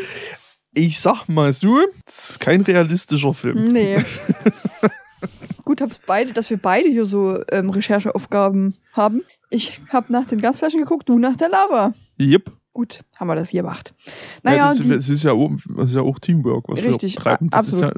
Ich sag mal so, das ist kein realistischer Film. nee. Gut, hab's beide, dass wir beide hier so ähm, Rechercheaufgaben haben. Ich habe nach den Gasflaschen geguckt, du nach der Lava. Yep. Gut, haben wir das hier gemacht. Ja, Naja, das, die, das, ist ja auch, das ist ja auch Teamwork, was Richtig, wir treiben. Das ist, ja,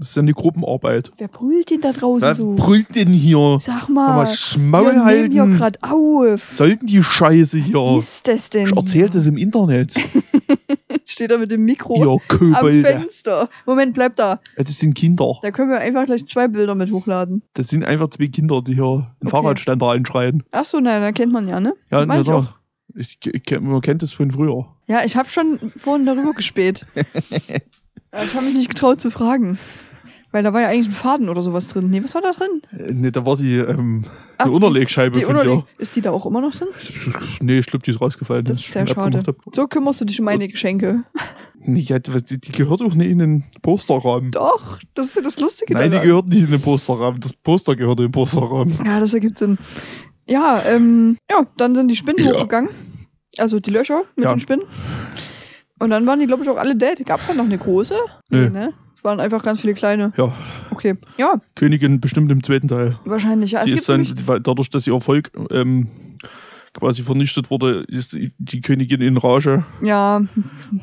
das ist ja eine Gruppenarbeit. wer brüllt denn da draußen Wer so? brüllt denn hier? Sag Mal mal, das wir Maul nehmen hier halten. gerade auf. Sollten die Scheiße hier. ist das denn? Ich erzählt hier? es im Internet. Steht da mit dem Mikro Ihr am Kobolde. Fenster. Moment, bleib da. Ja, Das sind Kinder. Da können wir einfach gleich zwei Bilder mit hochladen. Das sind einfach zwei Kinder, die hier einen Okay. Fahrradständer anschreien. Ach so, nein, da kennt man ja, ne? Ja, Mach na ich doch. Ich, ich, man kennt das von früher. Ja, ich habe schon vorhin darüber gespäht. Ich habe mich nicht getraut zu fragen. Weil da war ja eigentlich ein Faden oder sowas drin. Nee, was war da drin? Äh, Nee, da war die, ähm, Ach, die Unterlegscheibe Die von Unterleg ist die da auch immer noch drin? dir. Nee, ich glaube, die ist rausgefallen. Das ist sehr schade. So kümmerst du dich um meine Geschenke. Nee, die, die gehört auch nicht in den Posterrahmen. Doch, das ist ja das Lustige Nein, die daran. gehört nicht in den Posterrahmen. Das Poster gehört in den Posterrahmen. Ja, das ergibt Sinn. Ja, ähm, ja, dann sind die Spinnen Ja. hochgegangen. Also die Löcher mit Ja. den Spinnen. Und dann waren die, glaube ich, auch alle dead. Gab es da noch eine große? Nee. ne? Es waren einfach ganz viele kleine. Ja, Okay. Ja, Königin bestimmt im zweiten Teil. wahrscheinlich. Ja, die ist dann, dadurch, dass ihr Erfolg ähm, quasi vernichtet wurde, ist die, Königin in Rage, ja,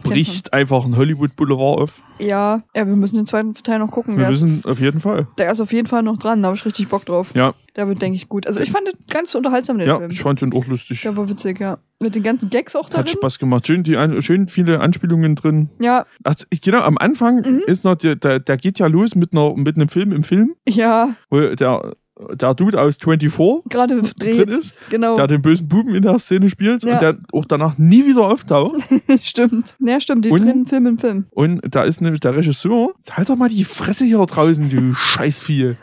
bricht einfach ein Hollywood Boulevard auf. Ja, ja, wir müssen den zweiten Teil noch gucken. Wir Der ist, wissen auf jeden Fall. der ist auf jeden Fall noch dran. Da habe ich richtig Bock drauf. Ja, Der wird, denke ich, gut. Also ich fand den ganz unterhaltsam, den ja, Film. ich fand den auch lustig. Der war witzig, ja. Mit den ganzen Gags auch Hat darin. Spaß gemacht. Schön, die, schön viele Anspielungen drin. Ja, Ach, ich- genau, am Anfang Mhm. ist noch, der, der, der geht ja los mit, einer, mit einem Film im Film, ja, wo der, der Dude aus 24 gerade drin ist, Genau. der den bösen Buben in der Szene spielt Ja. und der auch danach nie wieder auftaucht. stimmt. Ja, stimmt. Die Und- drehen Film in Film. Und da ist nämlich der Regisseur. Halt doch mal die Fresse hier draußen, du Scheißvieh.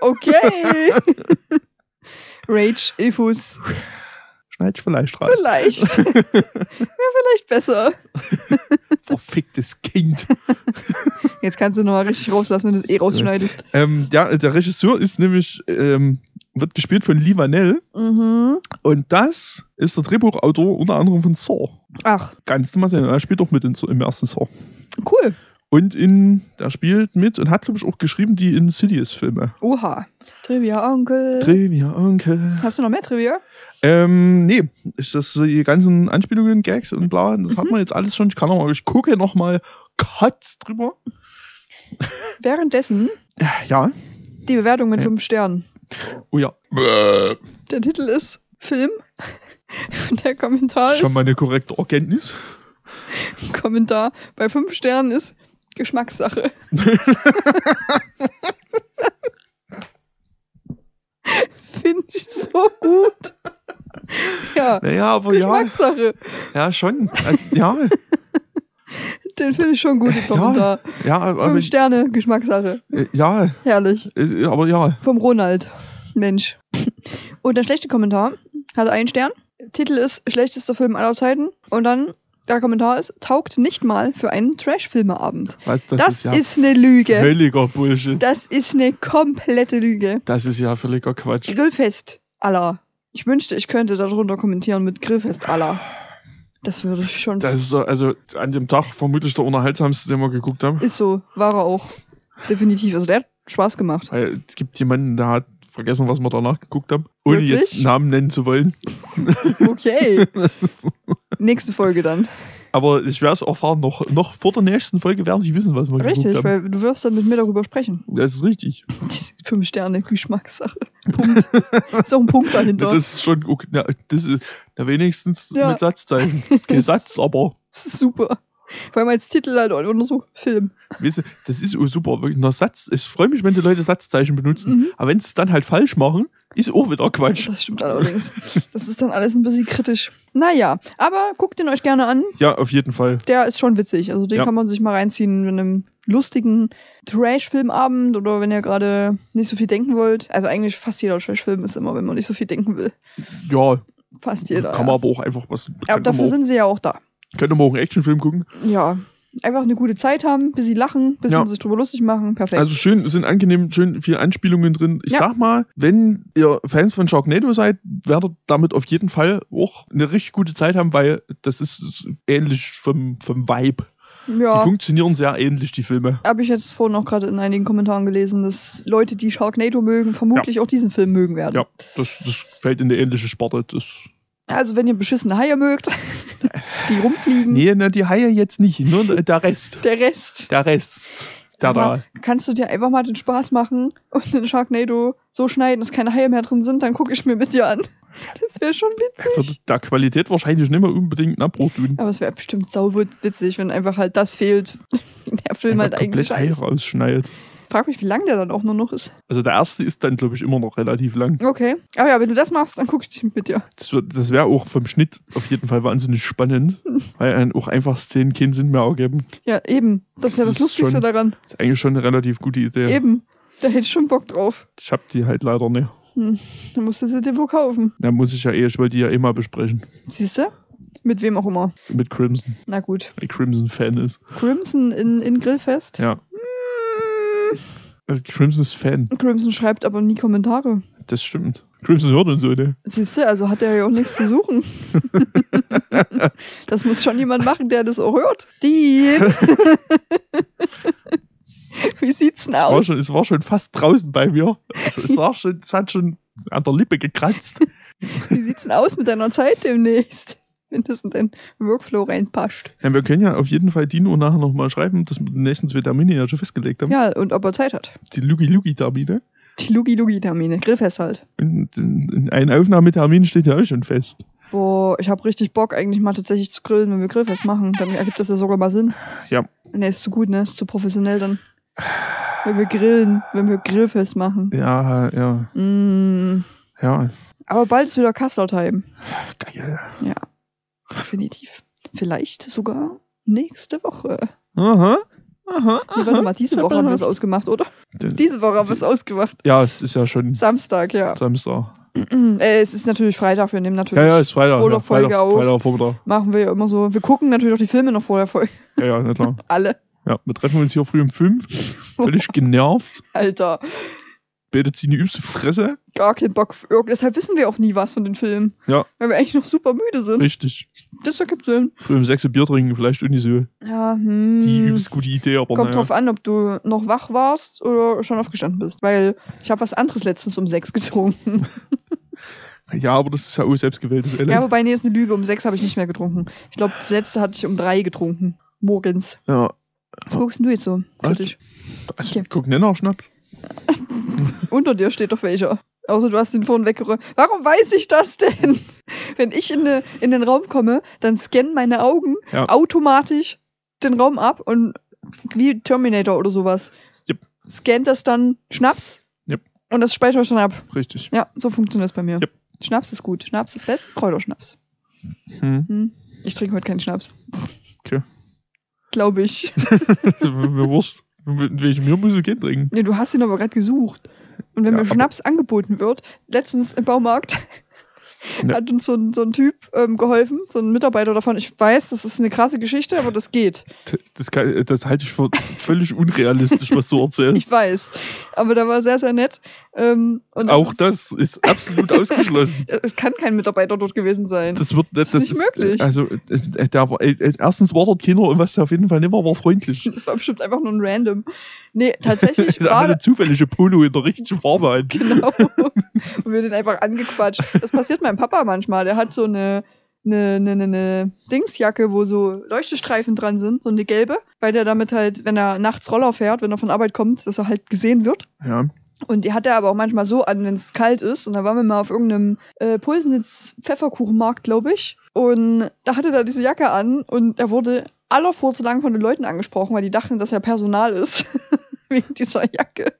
Okay. Rage, Infos. Schneid ich vielleicht raus. Vielleicht. Wäre vielleicht besser. Verficktes Kind. Jetzt kannst du nochmal richtig rauslassen, wenn du es eh rausschneidest. ähm, der, der Regisseur ist nämlich, ähm, wird gespielt von Lee Vanell. Mhm. Und das ist der Drehbuchautor unter anderem von Saw. Ach, Ganz normal, er spielt auch mit in, im ersten Saw. cool. Und in, der spielt mit und hat, glaube ich, auch geschrieben die Insidious-Filme. Oha. Trivia Onkel. Trivia Onkel. Hast du noch mehr Trivia? Ähm, nee, ist das so die ganzen Anspielungen, Gags und bla, das hat man jetzt alles schon. Ich kann noch mal, ich gucke noch mal kurz drüber. Währenddessen Ja, die Bewertung mit Ja. 5 Sternen. oh ja. Der Titel ist Film. Und der Kommentar Schon ist, mal eine korrekte Erkenntnis. Kommentar bei 5 Sternen ist Geschmackssache. Finde ich so gut. Ja, Naja, aber ja, Geschmackssache. ja, schon. Also, ja, Den finde ich schon gut, den Ja. Kommentar. ja, aber, Fünf Sterne, Geschmackssache. äh, ja, Herrlich. äh, aber ja. Vom Ronald. Mensch. Und der schlechte Kommentar hat einen Stern. Titel ist schlechtester Film aller Zeiten. Und dann der Kommentar ist, taugt nicht mal für einen Trash-Filmeabend. Das, Das, ist ja ist eine Lüge. völliger Bullshit. Das ist eine komplette Lüge. Das ist ja völliger Quatsch. Grillfest aller. Ich wünschte, ich könnte darunter kommentieren mit Grillfest aller. Das würde ich schon. Das ist so, also an dem Tag vermutlich der unterhaltsamste, den wir geguckt haben. ist so, war er auch. Definitiv. Also der hat Spaß gemacht. Weil es gibt jemanden, der hat vergessen, was wir danach geguckt haben. Ohne Wirklich? jetzt Namen nennen zu wollen. Okay. Nächste Folge dann. Aber ich werde es erfahren, noch, noch vor der nächsten Folge werde ich wissen, was wir Richtig, geguckt haben. weil du wirst dann mit mir darüber sprechen. Das ist richtig. Fünf Sterne, Geschmackssache. Punkt. ist auch ein Punkt dahinter. Das ist schon, okay, na, das ist na, wenigstens Ja. mit Satzzeichen. Kein Satz, aber Das ist super. Vor allem als Titel halt auch nur so Film. weißt du, das ist super. Wirklich, Nach Satz, ich freue mich, wenn die Leute Satzzeichen benutzen. Mhm. Aber wenn sie es dann halt falsch machen, ist auch wieder Quatsch. Das stimmt allerdings. Das ist dann alles ein bisschen kritisch. Naja, aber guckt ihn euch gerne an. Ja, auf jeden Fall. Der ist schon witzig. Also den Ja. kann man sich mal reinziehen in einem lustigen Trash-Filmabend oder wenn ihr gerade nicht so viel denken wollt. Also eigentlich fast jeder Trash-Film ist immer, wenn man nicht so viel denken will. Ja, Fast jeder. kann man aber auch einfach was. ja, dafür sind sie ja auch da. Könnte auch einen Actionfilm gucken. Ja. Einfach eine gute Zeit haben, bisschen lachen, bisschen Ja. sich drüber lustig machen. Perfekt. Also schön, sind angenehm, schön viele Anspielungen drin. Ich Ja. sag mal, wenn ihr Fans von Sharknado seid, werdet damit auf jeden Fall auch eine richtig gute Zeit haben, weil das ist ähnlich vom, vom Vibe. Die ja. funktionieren sehr ähnlich, die Filme. Habe ich jetzt vorhin auch gerade in einigen Kommentaren gelesen, dass Leute, die Sharknado mögen, vermutlich auch diesen Film mögen werden. Ja, das, das fällt in eine ähnliche Sparte. Das, Also wenn ihr beschissene Haie mögt, die rumfliegen, nee, na, die Haie jetzt nicht, nur der Rest. der Rest. Der Rest. Aber da. kannst du dir einfach mal den Spaß machen und den Sharknado so schneiden, dass keine Haie mehr drin sind, dann gucke ich mir mit dir an. Das wäre schon witzig. Wird der Qualität wahrscheinlich nicht mehr unbedingt einen Abbruch tun. Aber es wäre bestimmt sau witzig, wenn einfach halt das fehlt. Der Film halt Einfach eigentlich komplett Ei ist. rausschneidet. Frag mich, wie lang der dann auch nur noch ist. Also der erste ist dann, glaube ich, immer noch relativ lang. Okay. Aber ja, wenn du das machst, dann gucke ich mit dir. Das, wird- das wäre auch vom Schnitt auf jeden Fall wahnsinnig spannend, weil einen auch einfach Szenen keinen Sinn mehr ergeben. Ja, eben. Das ist ja Das das ist Lustigste schon- daran. Das ist eigentlich schon eine relativ gute Idee. Eben. Da hätte ich schon Bock drauf. Ich habe die halt leider nicht. Hm. Dann musst du sie dir wohl kaufen. Da muss ich ja eh, ich wollte die ja eh mal besprechen. Siehst du? Mit wem auch immer. Mit Crimson. Na gut. Weil Crimson Fan ist. Crimson in, in Grillfest. Ja. Also Crimson ist Fan. Crimson schreibt aber nie Kommentare. Das stimmt. Crimson hört und so, ne? Siehst du, also hat er ja auch nichts zu suchen. das muss schon jemand machen, der das auch hört. Die. Wie sieht's denn Es war, aus? schon, es war schon fast draußen bei mir. Also es, war schon, es hat schon an der Lippe gekratzt. Wie sieht's denn aus mit deiner Zeit demnächst? Wenn das in deinen Workflow reinpasst. Ja, wir können ja auf jeden Fall Dino nachher nochmal schreiben, dass wir die nächsten zwei Termine ja schon festgelegt haben. Ja, und ob er Zeit hat. Die Lugi-Lugi-Termine. Die Lugi-Lugi-Termine. Grillfest halt. Und in- ein Aufnahmetermin steht ja auch schon fest. Boah, ich habe richtig Bock, eigentlich mal tatsächlich zu grillen, wenn wir Grillfest machen. Dann ergibt das ja sogar mal Sinn. Ja. Ne, ist zu gut, ne? Ist zu professionell dann. Wenn wir grillen, wenn wir Grillfest machen. Ja, ja, Mm. ja. Aber bald ist wieder Kassler-Time. Geil. Ja, definitiv. Vielleicht sogar nächste Woche. Aha. Aha. Nee, warte mal, diese Woche haben wir es ausgemacht, oder? Diese Woche haben wir es ausgemacht. Ja, es ist ja schon Samstag, ja. Samstag. äh, es ist natürlich Freitag, wir nehmen natürlich. Ja, ja, ist Freitag. Vor der ja, Freitag, Folge auf. Freitag Vormittag. Machen wir ja immer so. Wir gucken natürlich auch die Filme noch vor der Folge. Ja, ja, na klar. Alle. Ja, wir treffen uns hier früh um fünf. Völlig genervt. Alter, Betet sie in die übste Fresse. gar keinen Bock. Für Deshalb wissen wir auch nie was von den Filmen. Ja. Weil wir eigentlich noch super müde sind. Richtig. Das ergibt Sinn. Früh um sechs ein Bier trinken, vielleicht nicht so Ja, hm. die übelst gute Idee, aber Kommt naja. drauf an, ob du noch wach warst oder schon aufgestanden bist. Weil ich habe was anderes letztens um sechs getrunken. Ja, aber das ist ja auch selbstgewähltes Elend. ja, wobei, nee, ist eine Lüge. Um sechs habe ich nicht mehr getrunken. Ich glaube, das letzte hatte ich um drei getrunken. Morgens. ja. Was guckst du jetzt so? Kritisch. Also, Okay. guck, nenn auch Schnaps. Unter dir steht doch welcher. Außer du hast den vorhin weggeräumt. Warum weiß ich das denn? Wenn ich in, ne, in den Raum komme, dann scannen meine Augen Ja. automatisch den Raum ab und wie Terminator oder sowas. Yep. Scannt das dann Schnaps Yep. und das speichert dann ab. Richtig. Ja, so funktioniert es bei mir. Yep. Schnaps ist gut. Schnaps ist best. Kräuterschnaps. Hm. Hm. Ich trinke heute keinen Schnaps. Okay. Glaube ich. mir wurscht. Muss ich gehen trinken? Nee, du hast ihn aber gerade gesucht. Und wenn Ja, mir Schnaps angeboten wird, letztens im Baumarkt, Ja. hat uns so ein, so ein Typ ähm, geholfen, so ein Mitarbeiter davon. Ich weiß, das ist eine krasse Geschichte, aber das geht. Das, kann, das halte ich für völlig unrealistisch, was du erzählst. Ich weiß. Aber der war sehr, sehr nett. Ähm, Auch das ist absolut ausgeschlossen. es kann kein Mitarbeiter dort gewesen sein. Das wird das, ist nicht möglich. Also, äh, der war, äh, erstens war dort keiner und was der auf jeden Fall nicht war, war freundlich. Das war bestimmt einfach nur ein Random. Nee, tatsächlich Der war hatte zufällige Polo in der richtigen Farbe an. Genau. Und wir den einfach angequatscht. Das passiert meinem Papa manchmal. Der hat so eine, eine, eine, eine, eine Dingsjacke, wo so Leuchtestreifen dran sind, so eine gelbe, weil der damit halt, wenn er nachts Roller fährt, wenn er von Arbeit kommt, dass er halt gesehen wird. Ja. Und die hat er aber auch manchmal so an, wenn es kalt ist. Und da waren wir mal auf irgendeinem äh, Pulsnitz Pfefferkuchenmarkt, glaube ich. Und da hatte er diese Jacke an und er wurde aller lang von den Leuten angesprochen, weil die dachten, dass er Personal ist. Wegen dieser Jacke.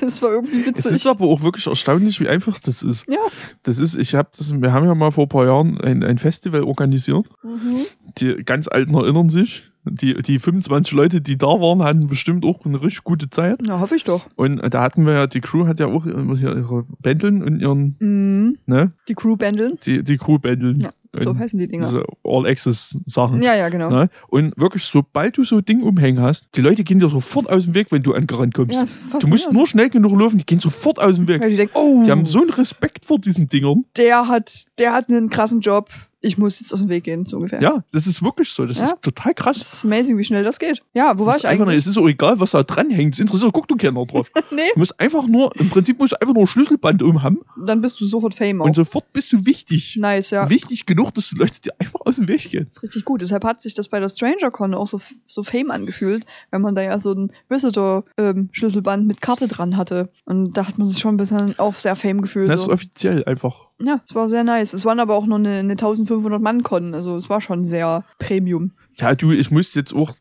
Das war irgendwie Es witzig. ist aber auch wirklich erstaunlich, wie einfach das ist. ja. Das ist, ich habe das, wir haben ja mal vor ein paar Jahren ein, ein Festival organisiert. Mhm. Die ganz Alten erinnern sich. Die, die 25 Leute, die da waren, hatten bestimmt auch eine richtig gute Zeit. Na, hoffe ich doch. Und da hatten wir ja, die Crew hat ja auch immer hier ihre Bändeln und ihren, Mhm. ne, Die Crew bändeln. die, die Crew-Bändeln. Ja, So Und heißen die Dinger. diese All-Access-Sachen. Ja, ja, genau. Ne? Und wirklich, sobald du so ein Ding umhängen hast, die Leute gehen dir sofort aus dem Weg, wenn du angerannt kommst. Ja, ist du musst nur schnell genug laufen, die gehen sofort aus dem Weg. Weil die denken, oh, Die haben so einen Respekt vor diesen Dingern. der hat, der hat einen krassen Job. Ich muss jetzt aus dem Weg gehen, so ungefähr. Ja, das ist wirklich so. Das Ja. ist total krass. Das ist amazing, wie schnell das geht. Ja, wo war ich ist einfach nur, eigentlich? es ist auch egal, was da dranhängt. Es interessiert, guck du keiner drauf. nee, Du musst einfach nur, im Prinzip musst du einfach nur ein Schlüsselband umhaben dann bist du sofort Fame auch. und sofort bist du wichtig. nice, ja. Wichtig genug, dass die Leute dir einfach aus dem Weg gehen. Das ist richtig gut. Deshalb hat sich das bei der StrangerCon auch so, so Fame angefühlt, wenn man da ja so ein Visitor-Schlüsselband mit Karte dran hatte. Und da hat man sich schon ein bisschen auch sehr Fame gefühlt. Das ist So. offiziell einfach. Ja, es war sehr nice. Es waren aber auch nur eine, eine 1500-Mann-Con. Also es war schon sehr Premium. Ja, du, ich musste jetzt auch,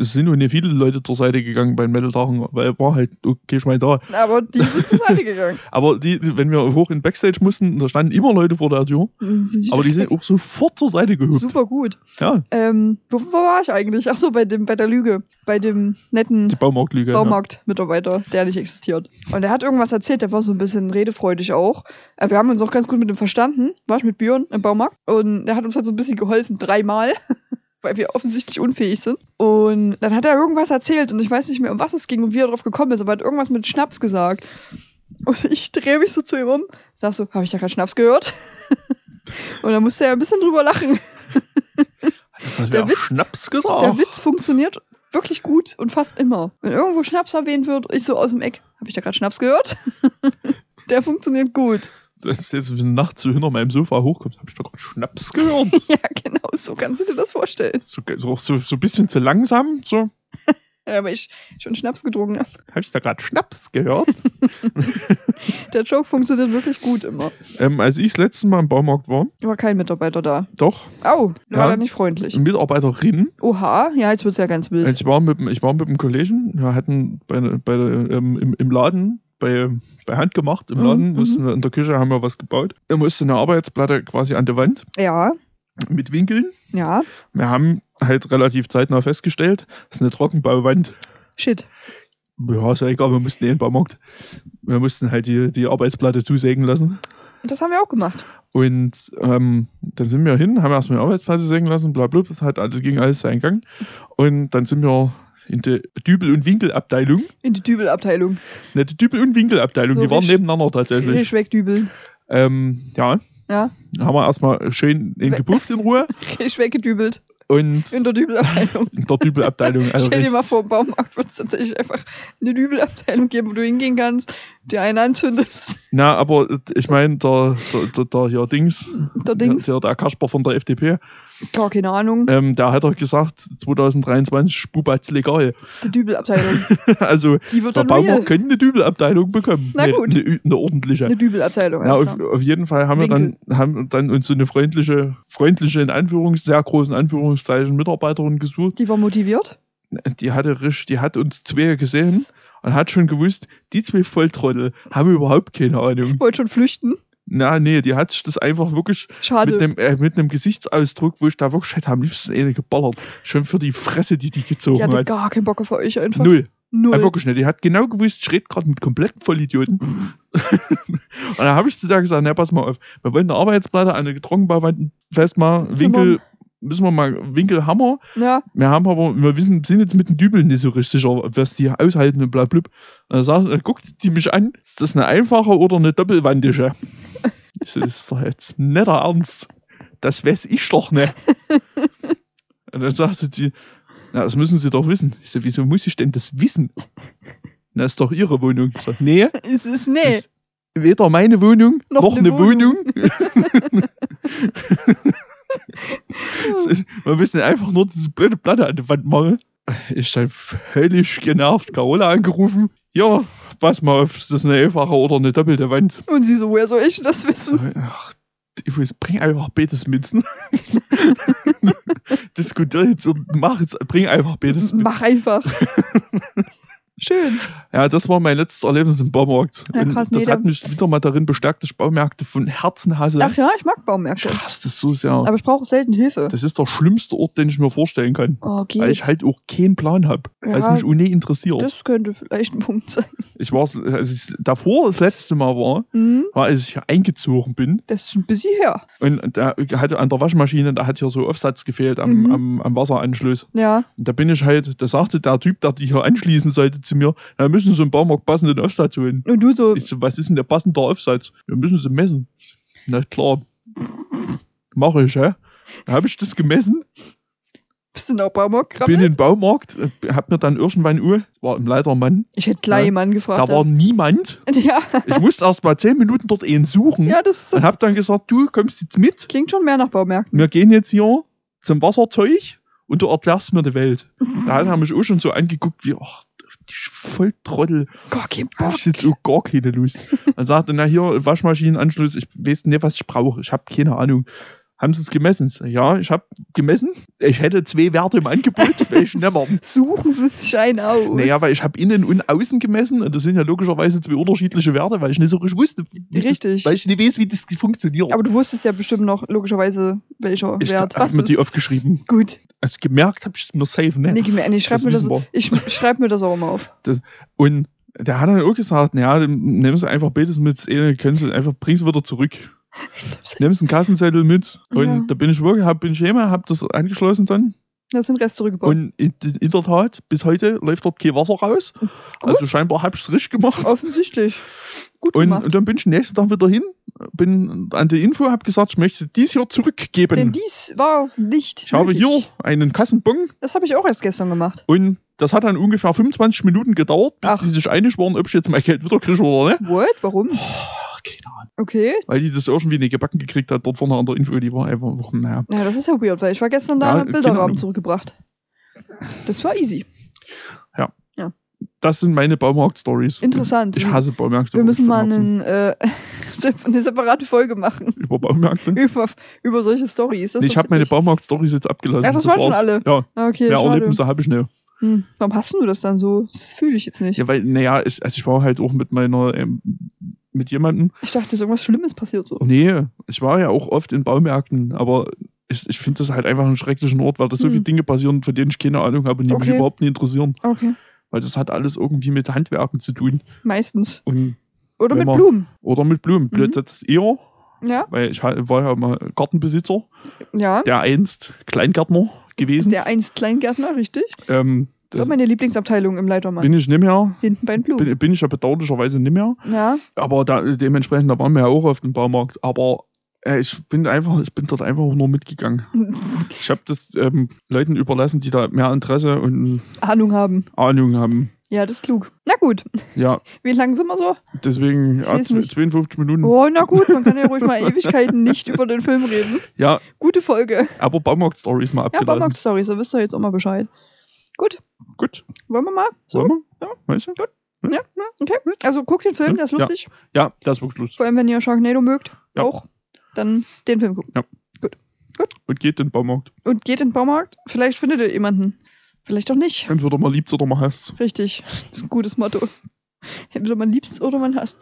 es sind nur nicht viele Leute zur Seite gegangen bei den Metal-Tagen, weil war halt, okay, ich mein da. Aber die sind zur Seite gegangen. Aber die, wenn wir hoch in Backstage mussten, da standen immer Leute vor der Tür, Mhm, aber die sind auch sofort zur Seite gehupt. super gut. Ja, Ähm, wo, wo war ich eigentlich? Ach so, bei dem, bei der Lüge. Bei dem netten Baumarktlüge. Baumarktmitarbeiter, der nicht existiert. Und der hat irgendwas erzählt, der war so ein bisschen redefreudig auch. Äh, Wir haben uns auch ganz gut mit ihm verstanden. War ich mit Björn im Baumarkt. Und der hat uns halt so ein bisschen geholfen, dreimal. Weil wir offensichtlich unfähig sind. Und dann hat er irgendwas erzählt und ich weiß nicht mehr, um was es ging und wie er drauf gekommen ist, aber er hat irgendwas mit Schnaps gesagt. Und ich drehe mich so zu ihm um, sag so, habe ich da gerade Schnaps gehört? und dann musste er ein bisschen drüber lachen. Der Witz- Schnaps gesagt. Der Witz funktioniert wirklich gut und fast immer. Wenn irgendwo Schnaps erwähnt wird, ich so aus dem Eck, habe ich da gerade Schnaps gehört? Der funktioniert gut. Ist jetzt, nachts so hinter meinem Sofa hochkommst, habe ich da gerade Schnaps gehört. Ja, genau, so kannst du dir das vorstellen. so, so, so, so ein bisschen zu langsam, so. Ja, aber ich schon Schnaps getrunken habe. Habe ich da gerade Schnaps gehört? Der Joke funktioniert wirklich gut immer. ähm, als ich das letzte Mal im Baumarkt war, War kein Mitarbeiter da. doch, Au, der war Ja. da nicht freundlich. eine Mitarbeiterin, Oha, ja, jetzt wird's ja ganz wild. ich war mit, dem- ich war mit dem Kollegen, wir hatten bei, bei, der, ähm, im, im Laden, bei, bei Hand gemacht, im Mhm, Laden, mhm. mussten wir in der Küche haben wir was gebaut. Er musste eine Arbeitsplatte quasi an der Wand Ja, mit Winkeln. ja, Wir haben halt relativ zeitnah festgestellt, das ist eine Trockenbauwand. shit. Ja, ist ja egal, wir mussten eh den Baumarkt. Wir mussten halt die, die Arbeitsplatte zusägen lassen. Das haben wir auch gemacht. Und ähm, dann sind wir hin, haben erstmal die Arbeitsplatte sägen lassen, bla bla, das hat alles, ging alles seinen Gang. Und dann sind wir in die Dübel- und Winkelabteilung. In die Dübelabteilung. Ne, die Dübel- und Winkelabteilung, So die waren nebeneinander tatsächlich. Risch wegdübeln. Ähm, ja, Ja, haben wir erstmal schön in We- gebufft in Ruhe. risch weggedübelt. Und In der Dübelabteilung. in der Dübelabteilung. Also Stell dir mal vor, im Baumarkt wird es tatsächlich einfach eine Dübelabteilung geben, wo du hingehen kannst, dir einen anzündest. Na, aber äh, ich meine, der, der, der, der hier Dings, Der Dings. Der, der Kasper von der FDP, Gar keine Ahnung. ähm, der hat doch gesagt, 2023 Bubatz legal. Die Dübelabteilung. Also Die wird der real. Baumarkt könnte eine Dübelabteilung bekommen. Na gut. Eine, Ü- eine ordentliche. Eine Dübelabteilung. ja, auf, auf jeden Fall haben wir dann, haben dann uns so eine freundliche, freundliche, in Anführungs, sehr großen Anführungszeichen Mitarbeiterin gesucht. Die war motiviert. Die hatte, die hat uns zwei gesehen und hat schon gewusst, die zwei Volltrottel haben überhaupt keine Ahnung. Wollte schon flüchten. Na, nee, die hat sich das einfach wirklich Schade. mit einem, äh, mit einem Gesichtsausdruck, wo ich da wirklich hätte am liebsten eine geballert. Schon für die Fresse, die die gezogen die hatte hat. gar keinen Bock auf euch einfach. Null. Null. Ja, wirklich nicht. Die hat genau gewusst, ich rede gerade mit kompletten Vollidioten. und dann habe ich zu der gesagt, na, pass mal auf, wir wollen eine Arbeitsplatte an der Trockenbauwand festmachen, Winkel, müssen wir mal Winkel hammer. Ja, Wir haben aber, wir wissen, sind jetzt mit den Dübeln nicht so richtig sicher, was die aushalten und bla. Und dann, sagt, dann guckt sie mich an, ist das eine einfache oder eine doppelwandige? Ich so, das ist doch jetzt nicht der Ernst. Das weiß ich doch nicht. Und dann sagte sie, na, das müssen Sie doch wissen. Ich so, wieso muss ich denn das wissen? Na, ist doch Ihre Wohnung. Ich so, nee, es ist nee. ist weder meine Wohnung noch, Noch eine eine Wohnung. Es ist- Wir müssen einfach nur diese blöde Platte an die Wand machen. Ich dann völlig genervt Carola angerufen. Ja, pass mal auf, ist das eine einfache oder eine doppelte Wand? Und sie so, woher soll ich das So, wissen? ach, ich weiß, bring einfach Betes mit. Diskutier jetzt und mach jetzt, bring einfach Betes mit. Mach einfach. Schön. Ja, das war mein letztes Erlebnis im Baumarkt. Ja, krass, das nee, hat mich wieder mal darin bestärkt, dass ich Baumärkte von Herzen hasse. Ach ja, ich mag ich Baumärkte. hasse das so sehr. Aber ich brauche selten Hilfe. Das ist der schlimmste Ort, den ich mir vorstellen kann. Oh. Weil ich halt auch keinen Plan habe. Weil es Ja, mich ohne interessiert. das könnte vielleicht ein Punkt sein. Ich war, als ich davor das letzte Mal war, Mhm. war, als ich hier eingezogen bin. Das ist ein bisschen her. Und da hatte an der Waschmaschine, da hat ja so Aufsatz gefehlt am, Mhm. am, am Wasseranschluss. Ja. Und da bin ich halt, da sagte der Typ, der die hier anschließen sollte, zu mir, da müssen Sie im Baumarkt passenden Aufsatz holen. Und du so, Ich so, was ist denn der passende Aufsatz? Wir müssen sie messen. So, Na klar. Mache ich, hä? Da habe ich das gemessen, bist du in der Baumarkt bin krabbelt? in den Baumarkt, äh, hab mir dann irgendwann Uhr, war im Leiter Mann, Ich hätte gleich Ja. jemanden gefragt. da war niemand. ja. Ich musste erst mal zehn Minuten dort einen suchen ja, das, und das hab dann gesagt, du kommst jetzt mit, klingt schon mehr nach Baumärkten. wir gehen jetzt hier zum Wasserzeug und du erklärst mir die Welt. Da hat er mich auch schon so angeguckt wie, ach, Volltrottel. Gar kein Hab Bock. ich jetzt auch gar keine Lust. Dann sagte, na hier, Waschmaschinenanschluss, ich weiß nicht, was ich brauche. Ich habe keine Ahnung. Haben Sie es gemessen? Ich Ja, ich habe gemessen. Ich hätte zwei Werte im Angebot, welche nehmen. Suchen Sie sich einen aus. Naja, weil ich habe innen und außen gemessen und das sind ja logischerweise zwei unterschiedliche Werte, weil ich nicht so richtig wusste. wie Richtig. Das, weil ich nicht weiß, wie das funktioniert. Aber du wusstest ja bestimmt noch logischerweise, welcher ich Wert habe was mir die ist. aufgeschrieben. Gut. Also gemerkt habe ich es mir safe, ne? Nee, ich schreib Das mir das, ich schreib mir das auch mal auf. Und der hat dann auch gesagt, naja, dann nehmen Sie einfach beides mit, eh, können Sie einfach, bringen Sie wieder zurück. Sie einen Kassenzettel mit. Und Ja. da bin ich wirklich, hab, bin ich heim, hab das angeschlossen dann. Da den Rest zurückgebaut. Und in, in der Tat, bis heute läuft dort kein Wasser raus. Also scheinbar hab ich es richtig gemacht. Offensichtlich. Gut Und, gemacht. und dann bin ich nächsten Tag wieder hin, bin an die Info, hab gesagt, ich möchte dies hier zurückgeben. Denn dies war nicht. ich habe nötig. hier einen Kassenbon Das habe ich auch erst gestern gemacht. und das hat dann ungefähr 25 Minuten gedauert, bis Ach. die sich einig waren, ob ich jetzt mein Geld wieder kriege oder nicht. What? Warum? Ahnung. Okay. Weil die das irgendwie nicht gebacken gekriegt hat, dort vorne an der Info, die war einfach, naja. Ja, das ist ja weird, weil ich war gestern da Ja, und Bilderrahmen zurückgebracht. Das war easy. Das sind meine Baumarkt-Stories. Interessant. Ich hasse Baumärkte. Wir müssen mal einen, äh, eine separate Folge machen Über Baumärkte. über, über solche Stories. Das Nee, ich habe meine witzig. Baumärkt-Stories jetzt abgelassen. Ja, das waren schon alle. Ja, Ah, Okay, mehr schade. Erlebnisse habe ich nicht. Hm. Warum hast du das dann so? Das fühle ich jetzt nicht. Ja, weil, naja, ich, also ich war halt auch mit meiner, ähm, mit jemandem. Ich dachte, ist irgendwas Schlimmes passiert so. Nee, ich war ja auch oft in Baumärkten, aber ich, ich finde das halt einfach einen schrecklichen Ort, weil da so Hm. viele Dinge passieren, von denen ich keine Ahnung habe und die mich Okay. überhaupt nicht interessieren. Okay. Weil das hat alles irgendwie mit Handwerken zu tun. Meistens. Und, Oder mit man- Blumen. oder mit Blumen. Mhm. Jetzt eher, Ja, weil ich war ja mal Gartenbesitzer, ja. der einst Kleingärtner gewesen. Der einst Kleingärtner, richtig? ähm, Das das ist meine Lieblingsabteilung im Leitermann. bin ich nicht mehr. Hinten bei den Blumen. Bin, bin ich ja bedauerlicherweise nicht mehr. ja. Aber da, dementsprechend, da waren wir ja auch auf dem Baumarkt. Aber äh, ich bin einfach, ich bin dort einfach nur mitgegangen. Ich habe das ähm, Leuten überlassen, die da mehr Interesse und Ahnung haben. Ahnung haben. Ja, das ist klug. Na gut. Ja, Wie lang sind wir so? deswegen ja, seh's nicht. 52 Minuten. Oh, na gut, man kann ja ruhig mal Ewigkeiten nicht über den Film reden. Ja, Gute Folge. aber Baumarkt-Stories mal Ja, abgelassen. Baumarkt-Stories, da wisst ihr jetzt auch mal Bescheid. Gut, Gut, wollen wir mal? So? wollen wir? Ja. Weißt du? Ja, okay. Also guckt den Film, Ja, der ist ja. lustig. Ja, das ist wirklich Schluss. Vor allem, wenn ihr Sharknado mögt, Ja. auch, dann den Film gucken. Und geht in den Baumarkt. Und geht in den Baumarkt, vielleicht findet ihr jemanden. Vielleicht auch nicht. Entweder mal liebt's oder mal hasst. Richtig. Das ist ein gutes Motto. Entweder man liebst oder man hasst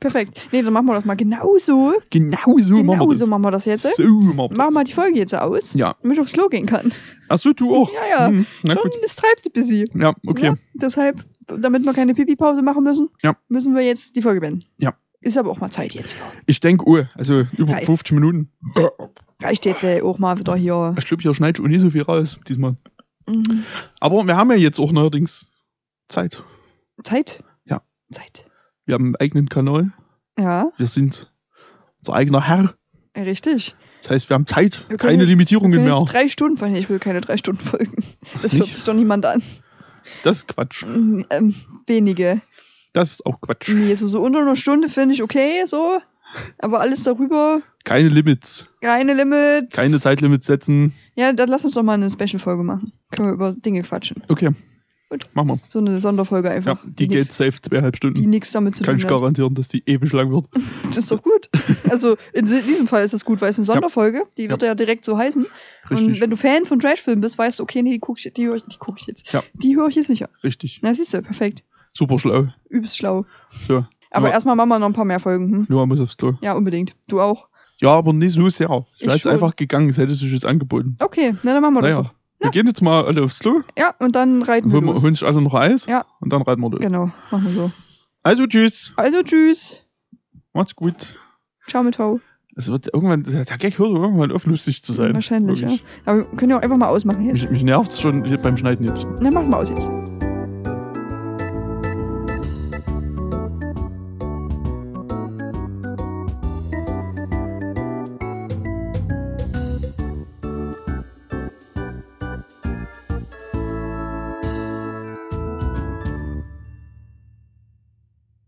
Perfekt. Nee, dann machen wir das mal genauso. Genau so machen wir Genauso das. machen wir das jetzt. So machen wir Machen wir die Folge jetzt aus, Ja. damit ich aufs Klo gehen kann. Achso, du auch. Ja, ja. Hm, na Schon, gut. das treibt ein bisschen. Ja, okay. Ja, deshalb, damit wir keine Pipi-Pause machen müssen, Ja. müssen wir jetzt die Folge beenden. Ja. Ist aber auch mal Zeit jetzt. Ich denke, oh, also über Reicht. 50 Minuten. Reicht jetzt äh, auch mal wieder hier. Ich glaube, hier schneidest du nicht so viel raus diesmal. Mhm. Aber wir haben ja jetzt auch neuerdings Zeit. Zeit? Zeit. Wir haben einen eigenen Kanal. Ja, Wir sind unser eigener Herr. richtig. Das heißt, wir haben Zeit, Wir können keine jetzt- Limitierungen Wir können mehr. jetzt drei Stunden fahren. Ich will keine drei Stunden folgen. Das hört Nicht? sich doch niemand an. Das ist Quatsch. Mm, Ähm, wenige. Das ist auch Quatsch. Nee, so, so unter einer Stunde finde ich okay, so. Aber alles darüber, Keine Limits. keine Limits. Keine Zeitlimits setzen. Ja, dann lass uns doch mal eine Special-Folge machen. Können wir über Dinge quatschen. Okay. Gut. Machen wir. So eine Sonderfolge Ja, einfach. die geht nix, safe zweieinhalb Die Stunden. nichts damit zu Kann tun ich hat. garantieren, dass die ewig lang wird. Das ist doch gut. Also in di- diesem Fall ist es gut, weil es eine Sonderfolge, die wird ja direkt so heißen. Und Richtig. wenn du Fan von Trashfilmen bist, weißt du, okay, nee, die guck ich, die höre ich, die guck ich jetzt. Ja. Die höre ich jetzt sicher. Richtig. Na, siehst du, perfekt. Super schlau. Übelst schlau. So. Aber Ja. erstmal machen wir noch ein paar mehr Folgen. Hm? Noah muss aufs Klo. Ja, unbedingt. Du auch. Ja, aber nicht so sehr. Ich Ich wäre jetzt einfach gegangen, das hätte sich jetzt angeboten. Okay, na, dann machen wir das Naja, so. Wir gehen jetzt mal alle aufs Klo, Ja, und dann reiten wir holen, wir- los. holen sich alle noch Eis Ja. und dann reiten wir durch. Genau, machen wir so. Also tschüss. Also tschüss. Macht's gut. Ciao mit V. Es wird irgendwann, der Gag hört irgendwann auf, lustig zu sein. Wahrscheinlich, Wirklich. ja. Aber wir können ja auch einfach mal ausmachen jetzt. Mich, mich nervt's schon beim Schneiden jetzt. Na, machen wir aus jetzt.